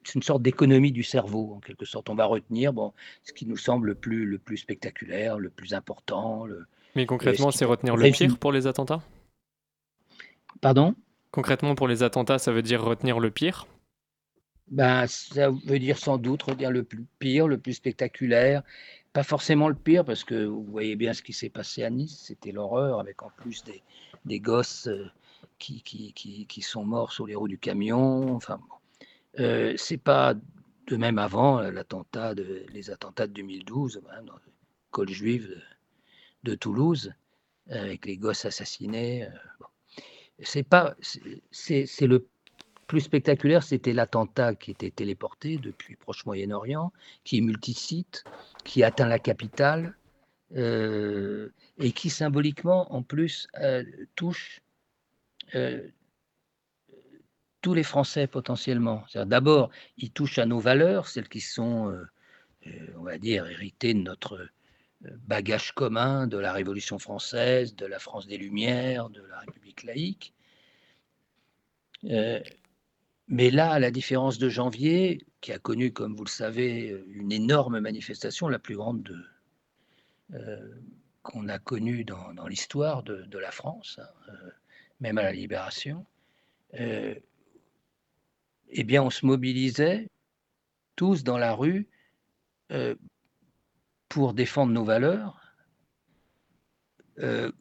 C'est une sorte d'économie du cerveau, en quelque sorte. On va retenir bon, ce qui nous semble le plus, le plus spectaculaire, le plus important. Le, Mais concrètement, c'est retenir le pire pour les attentats? Pardon? Concrètement, pour les attentats, ça veut dire retenir le pire? Ben, Ça veut dire sans doute retenir le plus pire, le plus spectaculaire. Pas forcément le pire, parce que vous voyez bien ce qui s'est passé à Nice, c'était l'horreur, avec en plus des, des gosses euh, qui, qui, qui, sont morts sur les roues du camion. Enfin, bon. euh, c'est pas de même avant euh, l'attentat de, les attentats de 2012, ben, dans l'école juive de, Toulouse, avec les gosses assassinés. C'est pas, c'est le plus spectaculaire, c'était l'attentat qui était téléporté depuis Proche Moyen-Orient, qui est multisite, qui atteint la capitale euh, et qui symboliquement, en plus, touche euh, tous les Français potentiellement. D'abord, ils touchent à nos valeurs, celles qui sont, euh, euh, on va dire, héritées de notre bagage commun de la Révolution française, de la France des Lumières, de la République laïque. mais là, à la différence de janvier, qui a connu, comme vous le savez, une énorme manifestation, la plus grande de, qu'on a connue dans, l'histoire de, la France, hein, même à la libération, euh, eh bien, on se mobilisait tous dans la rue euh, pour défendre nos valeurs euh,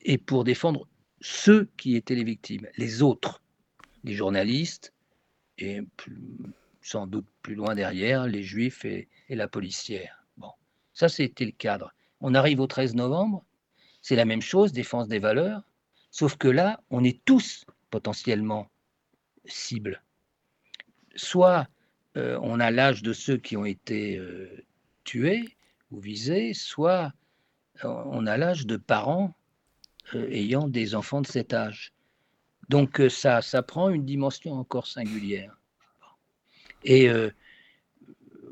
et pour défendre ceux qui étaient les victimes, les autres, les journalistes et sans doute plus loin derrière, les juifs et, la policière. Bon, ça c'était le cadre. On arrive au 13 novembre, c'est la même chose, défense des valeurs, Sauf que là, on est tous potentiellement cibles. Soit euh, on a l'âge de ceux qui ont été euh, tués ou visés, soit euh, on a l'âge de parents ayant des enfants de cet âge. Donc ça, ça prend une dimension encore singulière. Et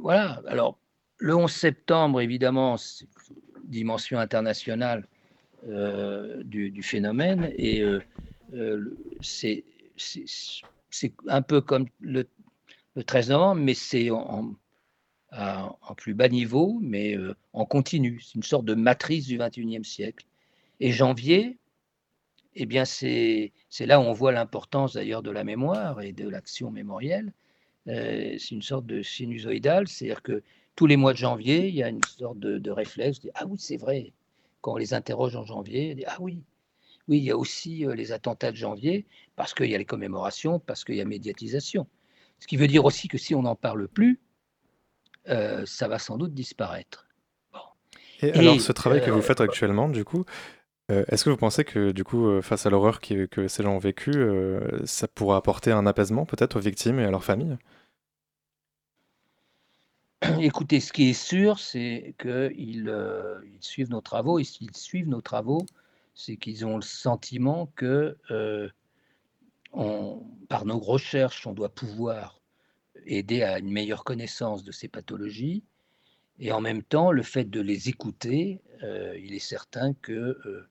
voilà, alors le 11 septembre, évidemment, dimension internationale, euh, du, phénomène. Et euh, euh, c'est un peu comme le, 13 novembre, mais c'est en, en, plus bas niveau, mais en continu. C'est une sorte de matrice du 21e siècle. Et janvier, eh bien, c'est là où on voit l'importance d'ailleurs de la mémoire et de l'action mémorielle. c'est une sorte de sinusoïdal, c'est-à-dire que tous les mois de janvier, il y a une sorte de, de réflexe, de, ah oui, c'est vrai, quand on les interroge en janvier, ah oui, oui, il y a aussi euh, les attentats de janvier, parce qu'il y a les commémorations, parce qu'il y a médiatisation. Ce qui veut dire aussi que si on n'en parle plus, euh, ça va sans doute disparaître. Et, alors, ce travail que vous euh, faites actuellement, du coup, est-ce que vous pensez que, du coup, face à l'horreur que ces gens ont vécue, ça pourra apporter un apaisement peut-être aux victimes et à leurs familles? Écoutez, ce qui est sûr, c'est qu'ils euh, ils suivent nos travaux. Et s'ils suivent nos travaux, c'est qu'ils ont le sentiment que, euh, par nos recherches, on doit pouvoir aider à une meilleure connaissance de ces pathologies. Et en même temps, le fait de les écouter, euh, il est certain que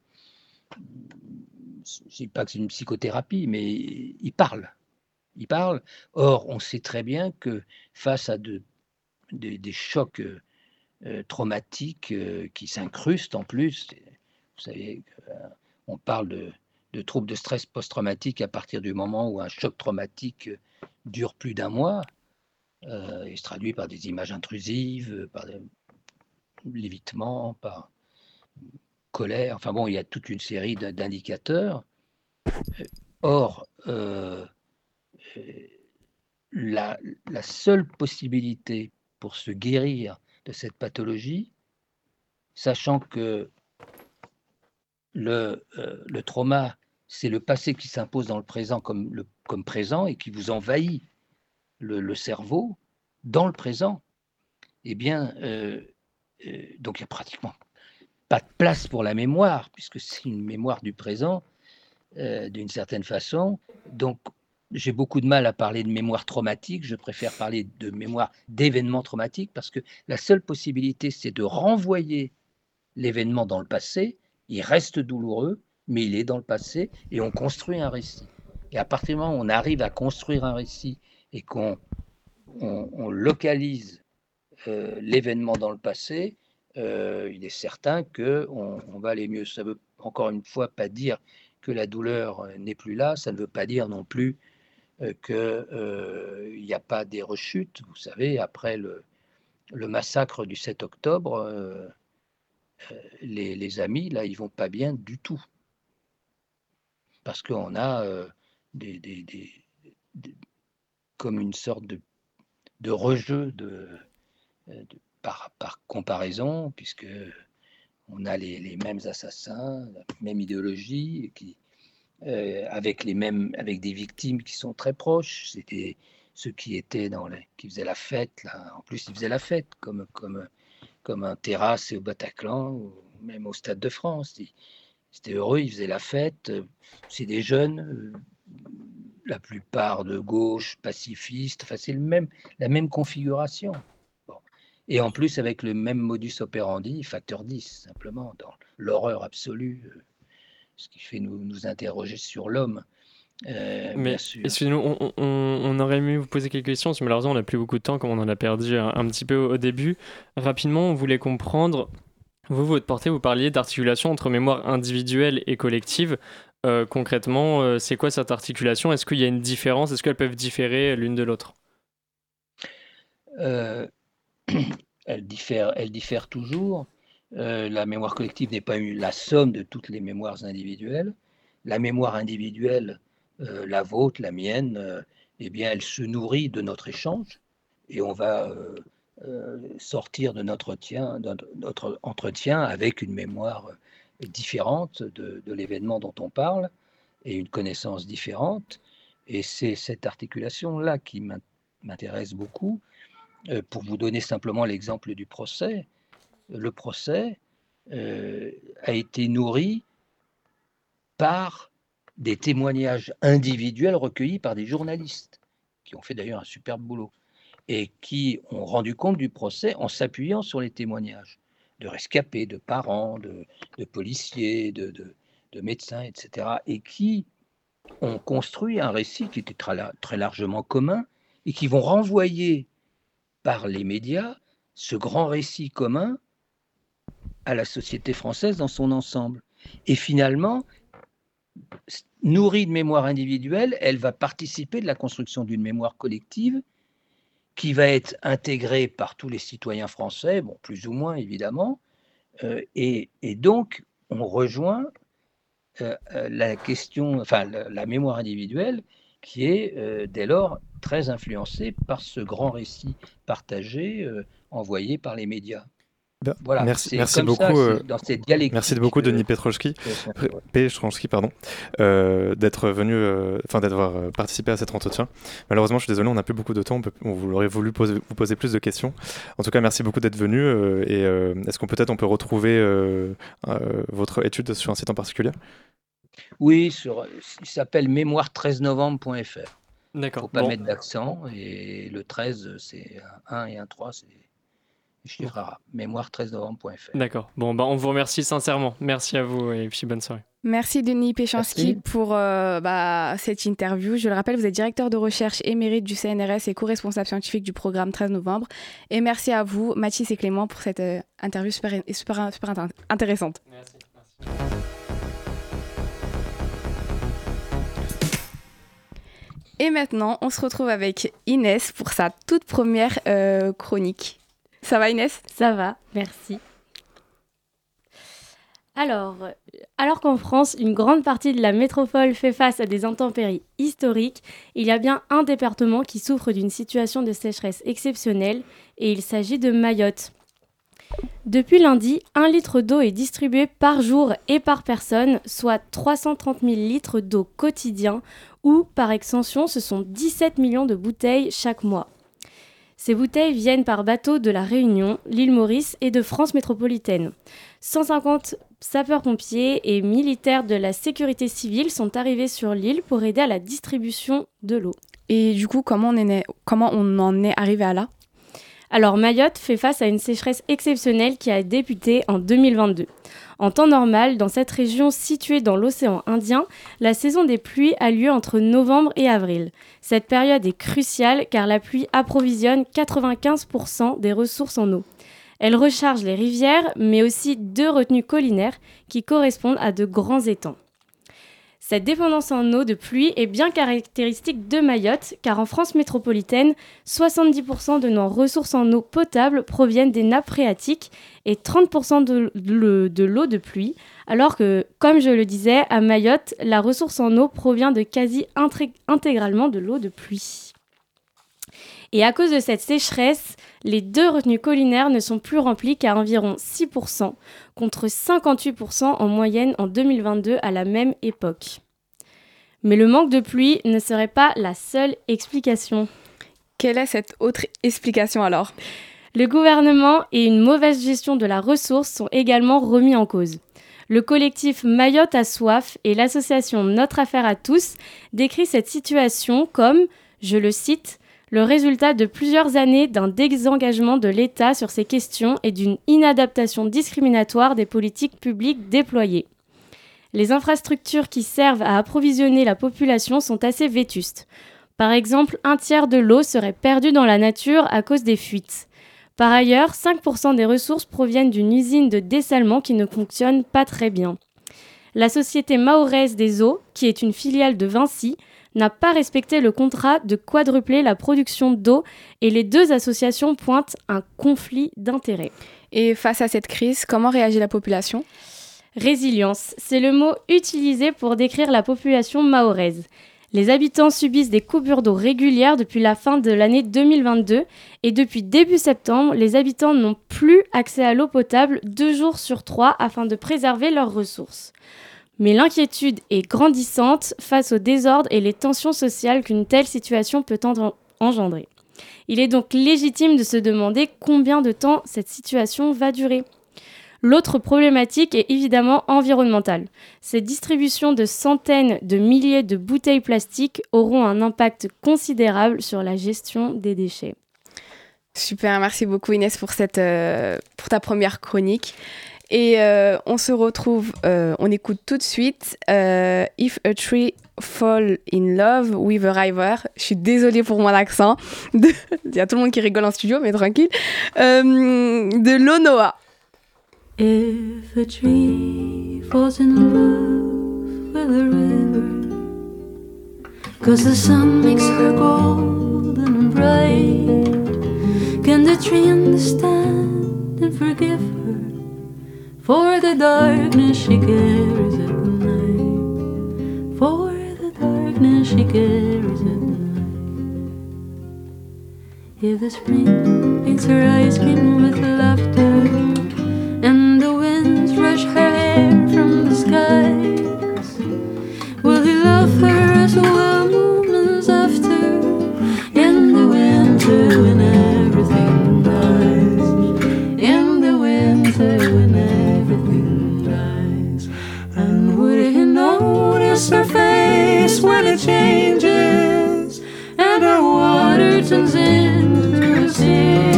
je dis pas que c'est une psychothérapie, mais il parle. Il parle. Or, on sait très bien que face à de, des chocs traumatiques qui s'incrustent en plus, vous savez, on parle de troubles de stress post-traumatique à partir du moment où un choc traumatique dure plus d'un mois euh, et se traduit par des images intrusives, par l'évitement, par colère. Enfin bon, il y a toute une série d'indicateurs. Or, euh, la, seule possibilité pour se guérir de cette pathologie, sachant que le, euh, trauma c'est le passé qui s'impose dans le présent comme présent et qui vous envahit le, cerveau dans le présent, eh bien, euh, euh, donc il n'y a pratiquement pas de place pour la mémoire, puisque c'est une mémoire du présent, euh, d'une certaine façon. Donc, j'ai beaucoup de mal à parler de mémoire traumatique, je préfère parler de mémoire d'événement traumatique, parce que la seule possibilité, c'est de renvoyer l'événement dans le passé, il reste douloureux, mais il est dans le passé et on construit un récit. Et à partir du moment où on arrive à construire un récit et qu'on on, localise euh, l'événement dans le passé, euh, il est certain qu'on on va aller mieux. Ça veut encore une fois pas dire que la douleur n'est plus là, ça ne veut pas dire non plus euh, qu'il n'y a pas des rechutes. Vous savez, après le, massacre du 7 octobre, les, amis, là, ils vont pas bien du tout parce qu'on a euh, des, comme une sorte de, de rejeu de, euh, par, par, comparaison, puisque on a les, mêmes assassins, la même idéologie, qui, euh, avec, les mêmes, avec des victimes qui sont très proches. C'était ceux qui étaient dans les, qui faisaient la fête. Là. En plus, ils faisaient la fête, comme, comme, comme un terrasse au Bataclan, ou même au Stade de France. C'était heureux, ils faisaient la fête. C'est des jeunes, euh, la plupart de gauche, pacifistes. Enfin, c'est même, la même configuration. Et en plus, avec le même modus operandi, facteur 10, simplement, dans l'horreur absolue, euh, ce qui fait nous, nous interroger sur l'homme. Euh, mais excusez-nous, on, on, aurait aimé vous poser quelques questions, mais malheureusement on n'a plus beaucoup de temps, comme on en a perdu un, un petit peu au début. Rapidement, on voulait comprendre vous, votre portée, vous parliez d'articulation entre mémoire individuelle et collective. Euh, concrètement, euh, c'est quoi cette articulation? Est-ce qu'il y a une différence? Est-ce qu'elles peuvent différer l'une de l'autre? Euh, Elles diffèrent, toujours. la mémoire collective n'est pas la somme de toutes les mémoires individuelles. La mémoire individuelle, la vôtre, la mienne, eh bien, elle se nourrit de notre échange et on va sortir de notre, notre, entretien avec une mémoire différente de, l'événement dont on parle et une connaissance différente. Et c'est cette articulation-là qui m'intéresse beaucoup. Euh, pour vous donner simplement l'exemple du procès, le procès euh, a été nourri par des témoignages individuels recueillis par des journalistes, qui ont fait d'ailleurs un superbe boulot et qui ont rendu compte du procès en s'appuyant sur les témoignages de rescapés, de parents, de, policiers, de, de, médecins, etc., et qui ont construit un récit qui était très, très largement commun et qui vont renvoyer par les médias ce grand récit commun à la société française dans son ensemble. Et finalement, nourrie de mémoire individuelle, elle va participer de la construction d'une mémoire collective qui va être intégré par tous les citoyens français, bon, plus ou moins évidemment, euh, et, donc on rejoint euh, euh, la question, enfin la, mémoire individuelle, qui est dès lors très influencée par ce grand récit partagé envoyé par les médias. Voilà, merci, merci beaucoup. Euh, dans cette merci beaucoup, Denis Petrovski, pardon, euh, d'être venu, euh, enfin d'avoir participé à cet entretien. Malheureusement, je suis désolé, on n'a plus beaucoup de temps. On, vous aurait voulu poser, vous poser plus de questions. En tout cas, merci beaucoup d'être venu. et est-ce qu'on peut-être on peut retrouver votre étude sur un site en particulier? Oui, sur, il s'appelle mémoire13novembre.fr. D'accord. Faut pas mettre d'accent et le 13 c'est un 1 et un 3 c'est chiffre arabe, mémoire13novembre.fr. D'accord. Bon, bah, on vous remercie sincèrement. Merci à vous et puis bonne soirée. Merci Denis Péchanski pour euh, bah, cette interview. Je le rappelle, vous êtes directeur de recherche émérite du CNRS et co-responsable scientifique du programme 13 novembre. Et merci à vous, Mathis et Clément, pour cette euh, interview super, super, super intéressante. Merci, Et maintenant, on se retrouve avec Inès pour sa toute première euh, chronique. Ça va Inès? Ça va, merci. Alors, alors qu'en France, une grande partie de la métropole fait face à des intempéries historiques, il y a bien un département qui souffre d'une situation de sécheresse exceptionnelle, et il s'agit de Mayotte. Depuis lundi, un litre d'eau est distribué par jour et par personne, soit 330 000 litres d'eau quotidien, ou par extension, ce sont 17 millions de bouteilles chaque mois. Ces bouteilles viennent par bateau de la Réunion, l'île Maurice et de France métropolitaine. 150 sapeurs-pompiers et militaires de la sécurité civile sont arrivés sur l'île pour aider à la distribution de l'eau. Et du coup, comment on, est, comment on en est arrivé à là? Alors Mayotte fait face à une sécheresse exceptionnelle qui a débuté en 2022. En temps normal, dans cette région située dans l'océan Indien, la saison des pluies a lieu entre novembre et avril. Cette période est cruciale car la pluie approvisionne 95% des ressources en eau. Elle recharge les rivières, mais aussi deux retenues collinaires qui correspondent à de grands étangs. Cette dépendance en eau de pluie est bien caractéristique de Mayotte, car en France métropolitaine, 70% de nos ressources en eau potable proviennent des nappes phréatiques et 30% de, l'eau de pluie, alors que, comme je le disais, à Mayotte, la ressource en eau provient de quasi intégralement de l'eau de pluie. Et à cause de cette sécheresse, les deux retenues collinaires ne sont plus remplies qu'à environ 6%, contre 58% en moyenne en 2022 à la même époque. Mais le manque de pluie ne serait pas la seule explication. Quelle est cette autre explication alors? Le gouvernement et une mauvaise gestion de la ressource sont également remis en cause. Le collectif Mayotte à soif et l'association Notre Affaire à tous décrit cette situation comme, je le cite, le résultat de plusieurs années d'un désengagement de l'État sur ces questions et d'une inadaptation discriminatoire des politiques publiques déployées. Les infrastructures qui servent à approvisionner la population sont assez vétustes. Par exemple, un tiers de l'eau serait perdue dans la nature à cause des fuites. Par ailleurs, 5% des ressources proviennent d'une usine de dessalement qui ne fonctionne pas très bien. La société Mahoraise des eaux, qui est une filiale de Vinci, n'a pas respecté le contrat de quadrupler la production d'eau et les deux associations pointent un conflit d'intérêts. Et face à cette crise, comment réagit la population? Résilience, c'est le mot utilisé pour décrire la population mahoraise. Les habitants subissent des coupures d'eau régulières depuis la fin de l'année 2022 et depuis début septembre, les habitants n'ont plus accès à l'eau potable deux jours sur trois afin de préserver leurs ressources. Mais l'inquiétude est grandissante face au désordre et les tensions sociales qu'une telle situation peut engendrer. Il est donc légitime de se demander combien de temps cette situation va durer. L'autre problématique est évidemment environnementale. Ces distributions de centaines de milliers de bouteilles plastiques auront un impact considérable sur la gestion des déchets. Super, merci beaucoup Inès pour, euh, pour ta première chronique. Et euh, on se retrouve, euh, on écoute tout de suite euh, If a Tree Fall in Love with a River. Je suis désolée pour mon accent. Il y a tout le monde qui rigole en studio, mais tranquille. de Lonoa. If a tree falls in love with a river, cause the sun makes her golden and bright, can the tree understand and forgive her? For the darkness she carries at night. For the darkness she carries at night. If the spring paints her eyes green with laughter, and the winds rush her hair from the skies, will he love her as well notice her face when it changes and her water turns into a sea?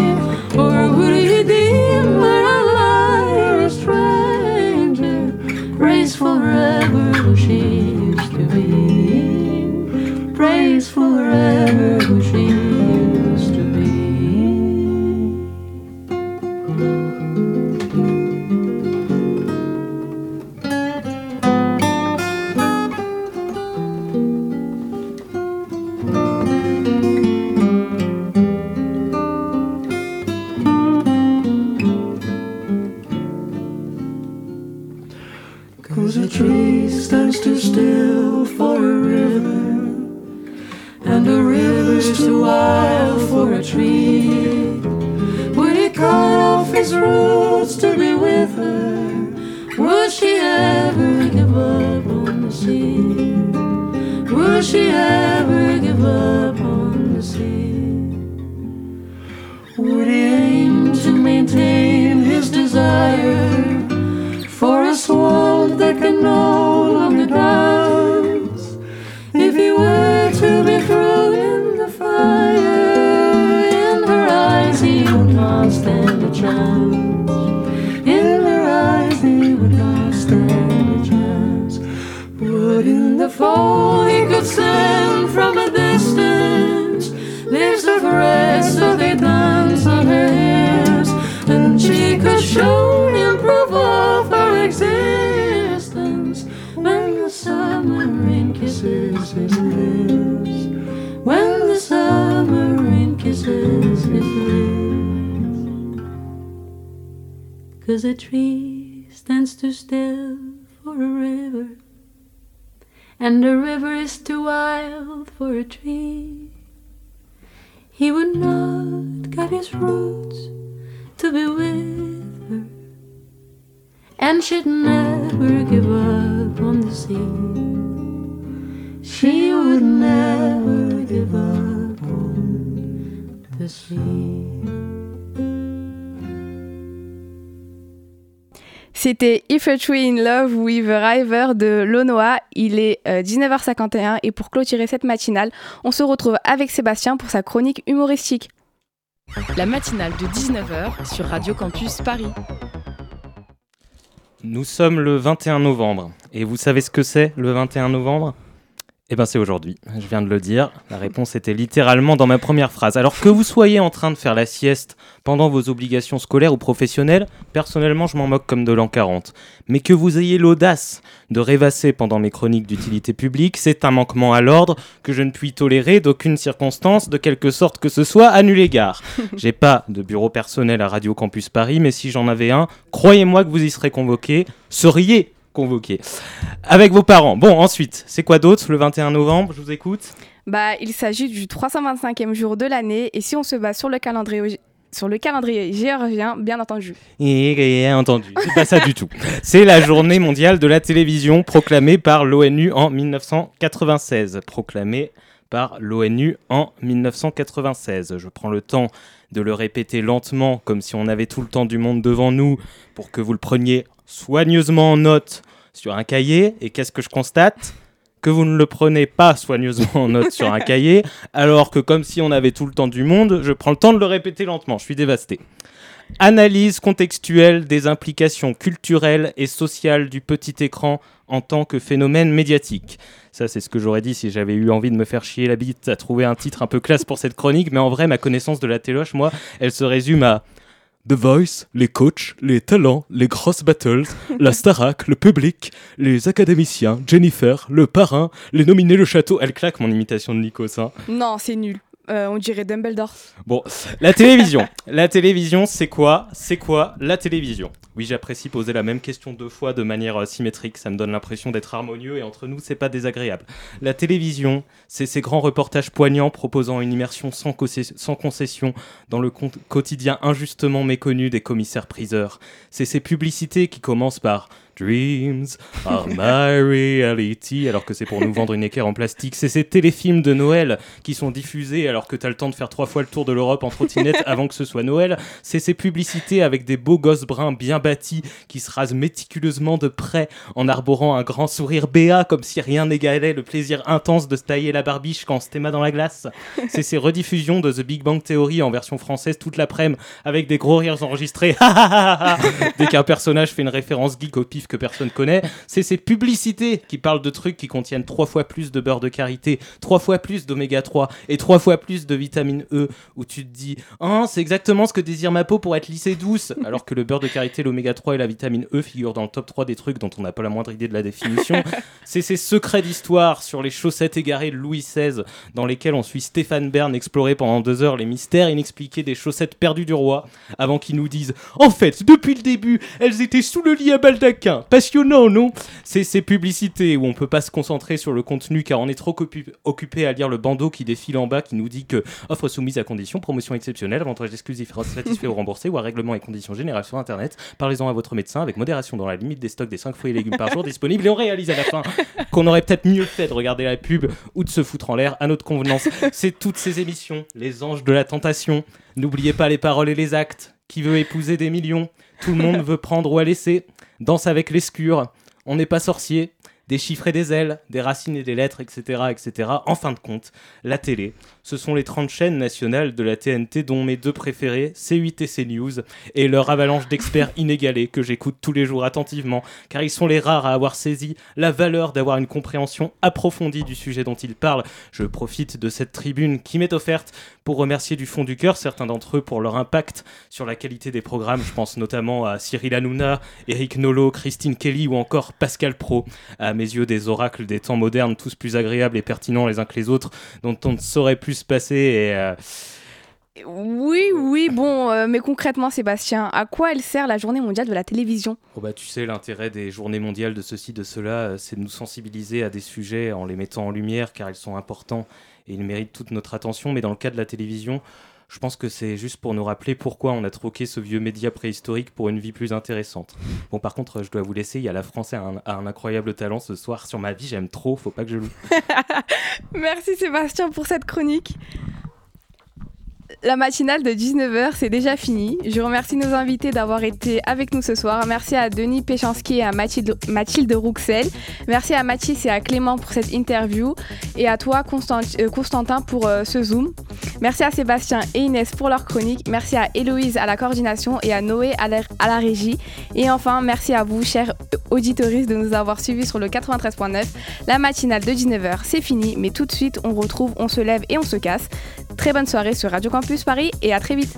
Tree? Would he cut off his roots to be with her? Would she ever give up on the sea? Would she ever give up on the sea? Would he aim to maintain his desire for a swamp that can no longer dance? If he were Fall he could send from a distance leaves of red so they dance on her hairs, and she could show him proof of her existence when the summer rain kisses his lips. When the summer rain kisses his lips. Cause a tree stands too still for a river, and the river is too wild for a tree. He would not cut his roots to be with her, and she'd never give up on the sea. She would never give up on the sea. C'était If a Tree in Love with a River de Lonoa. Il est euh, 19h51 et pour clôturer cette matinale, on se retrouve avec Sébastien pour sa chronique humoristique. La matinale de 19h sur Radio Campus Paris. Nous sommes le 21 novembre. Et vous savez ce que c'est le 21 novembre? Eh bien c'est aujourd'hui, je viens de le dire. La réponse était littéralement dans ma première phrase. Alors que vous soyez en train de faire la sieste pendant vos obligations scolaires ou professionnelles, personnellement je m'en moque comme de l'an 40. Mais que vous ayez l'audace de rêvasser pendant mes chroniques d'utilité publique, c'est un manquement à l'ordre que je ne puis tolérer d'aucune circonstance, de quelque sorte que ce soit, à nul égard. J'ai pas de bureau personnel à Radio Campus Paris, mais si j'en avais un, croyez-moi que vous y serez convoqué, seriez convoqué. Avec vos parents. Bon, ensuite, c'est quoi d'autre le 21 novembre? Je vous écoute. Bah, il s'agit du 325e jour de l'année et si on se base sur le calendrier, sur le calendrier géorgien, bien entendu. Et entendu, c'est pas ça du tout. C'est la journée mondiale de la télévision proclamée par l'ONU en 1996. Proclamée par l'ONU en 1996. Je prends le temps de le répéter lentement, comme si on avait tout le temps du monde devant nous, pour que vous le preniez soigneusement en note sur un cahier. Et qu'est-ce que je constate? Que vous ne le prenez pas soigneusement en note sur un cahier, alors que comme si on avait tout le temps du monde, je prends le temps de le répéter lentement, je suis dévasté. Analyse contextuelle des implications culturelles et sociales du petit écran en tant que phénomène médiatique. Ça, c'est ce que j'aurais dit si j'avais eu envie de me faire chier la bite à trouver un titre un peu classe pour cette chronique, mais en vrai, ma connaissance de la téloche, moi, elle se résume à The Voice, les coachs, les talents, les grosses battles, la Starac, le public, les académiciens, Jennifer, le parrain, les nominés, le château. Elle claque mon imitation de Nikos. Hein. Non, c'est nul. Euh, on dirait Dumbledore. Bon, la télévision. la télévision, c'est quoi? C'est quoi la télévision? Oui, j'apprécie poser la même question deux fois de manière euh, symétrique. Ça me donne l'impression d'être harmonieux et entre nous, c'est pas désagréable. La télévision, c'est ces grands reportages poignants proposant une immersion sans, concession- sans concession dans le quotidien injustement méconnu des commissaires-priseurs. C'est ces publicités qui commencent par Dreams are my reality, alors que c'est pour nous vendre une équerre en plastique. C'est ces téléfilms de Noël qui sont diffusés alors que t'as le temps de faire trois fois le tour de l'Europe en trottinette avant que ce soit Noël. C'est ces publicités avec des beaux gosses bruns bien bâtis qui se rasent méticuleusement de près en arborant un grand sourire béat comme si rien n'égalait le plaisir intense de se tailler la barbiche quand on se téma dans la glace. C'est ces rediffusions de The Big Bang Theory en version française toute l'après-midi avec des gros rires enregistrés dès qu'un personnage fait une référence geek au pif que personne connaît. C'est ces publicités qui parlent de trucs qui contiennent trois fois plus de beurre de karité, trois fois plus d'oméga 3 et trois fois plus de vitamine E où tu te dis Ah, c'est exactement ce que désire ma peau pour être lisse et douce alors que le beurre de karité, l'oméga 3 et la vitamine E figurent dans le top 3 des trucs dont on n'a pas la moindre idée de la définition. c'est ces secrets d'histoire sur les chaussettes égarées de Louis XVI dans lesquels on suit Stéphane Bern explorer pendant deux heures les mystères inexpliqués des chaussettes perdues du roi avant qu'il nous dise En fait, depuis le début, elles étaient sous le lit à baldaquin bien, passionnant, non C'est ces publicités où on peut pas se concentrer sur le contenu car on est trop occu- occupé à lire le bandeau qui défile en bas qui nous dit que offre soumise à condition, promotion exceptionnelle, avantages exclusifs satisfaits ou remboursés ou à règlement et conditions générales sur internet. Parlez-en à votre médecin avec modération dans la limite des stocks des 5 fruits et légumes par jour disponibles et on réalise à la fin qu'on aurait peut-être mieux fait de regarder la pub ou de se foutre en l'air à notre convenance. C'est toutes ces émissions, les anges de la tentation. N'oubliez pas les paroles et les actes. Qui veut épouser des millions? Tout le monde veut prendre ou à laisser. Danse avec l'escure. On n'est pas sorcier. Des chiffres et des ailes, des racines et des lettres, etc., etc. En fin de compte, la télé, ce sont les 30 chaînes nationales de la TNT dont mes deux préférés, C8 et CNews, et leur avalanche d'experts inégalés que j'écoute tous les jours attentivement, car ils sont les rares à avoir saisi la valeur d'avoir une compréhension approfondie du sujet dont ils parlent. Je profite de cette tribune qui m'est offerte pour remercier du fond du cœur certains d'entre eux pour leur impact sur la qualité des programmes. Je pense notamment à Cyril Hanouna, Eric Nolot, Christine Kelly ou encore Pascal Pro. À mes yeux, des oracles des temps modernes, tous plus agréables et pertinents les uns que les autres, dont on ne saurait plus se passer. Et, euh, Oui, oui, bon, euh, mais concrètement, Sébastien, à quoi elle sert la journée mondiale de la télévision? Oh bah, tu sais, l'intérêt des journées mondiales de ceci, de cela, euh, c'est de nous sensibiliser à des sujets en les mettant en lumière car ils sont importants et ils méritent toute notre attention. Mais dans le cas de la télévision, je pense que c'est juste pour nous rappeler pourquoi on a troqué ce vieux média préhistorique pour une vie plus intéressante. Bon, par contre, je dois vous laisser, il y a la française a un, un incroyable talent ce soir sur ma vie, j'aime trop, faut pas que je loue. Merci Sébastien pour cette chronique. La matinale de 19h, c'est déjà fini. Je remercie nos invités d'avoir été avec nous ce soir. Merci à Denis Péchanski et à Mathilde, Rouxel. Merci à Mathis et à Clément pour cette interview. Et à toi, euh, Constantin, pour euh, ce Zoom. Merci à Sébastien et Inès pour leur chronique. Merci à Héloïse à la coordination et à Noé à la, régie. Et enfin, merci à vous, chers auditoristes, de nous avoir suivis sur le 93.9. La matinale de 19h, c'est fini. Mais tout de suite, on retrouve On se lève et on se casse. Très bonne soirée sur Radio Campus Paris et à très vite.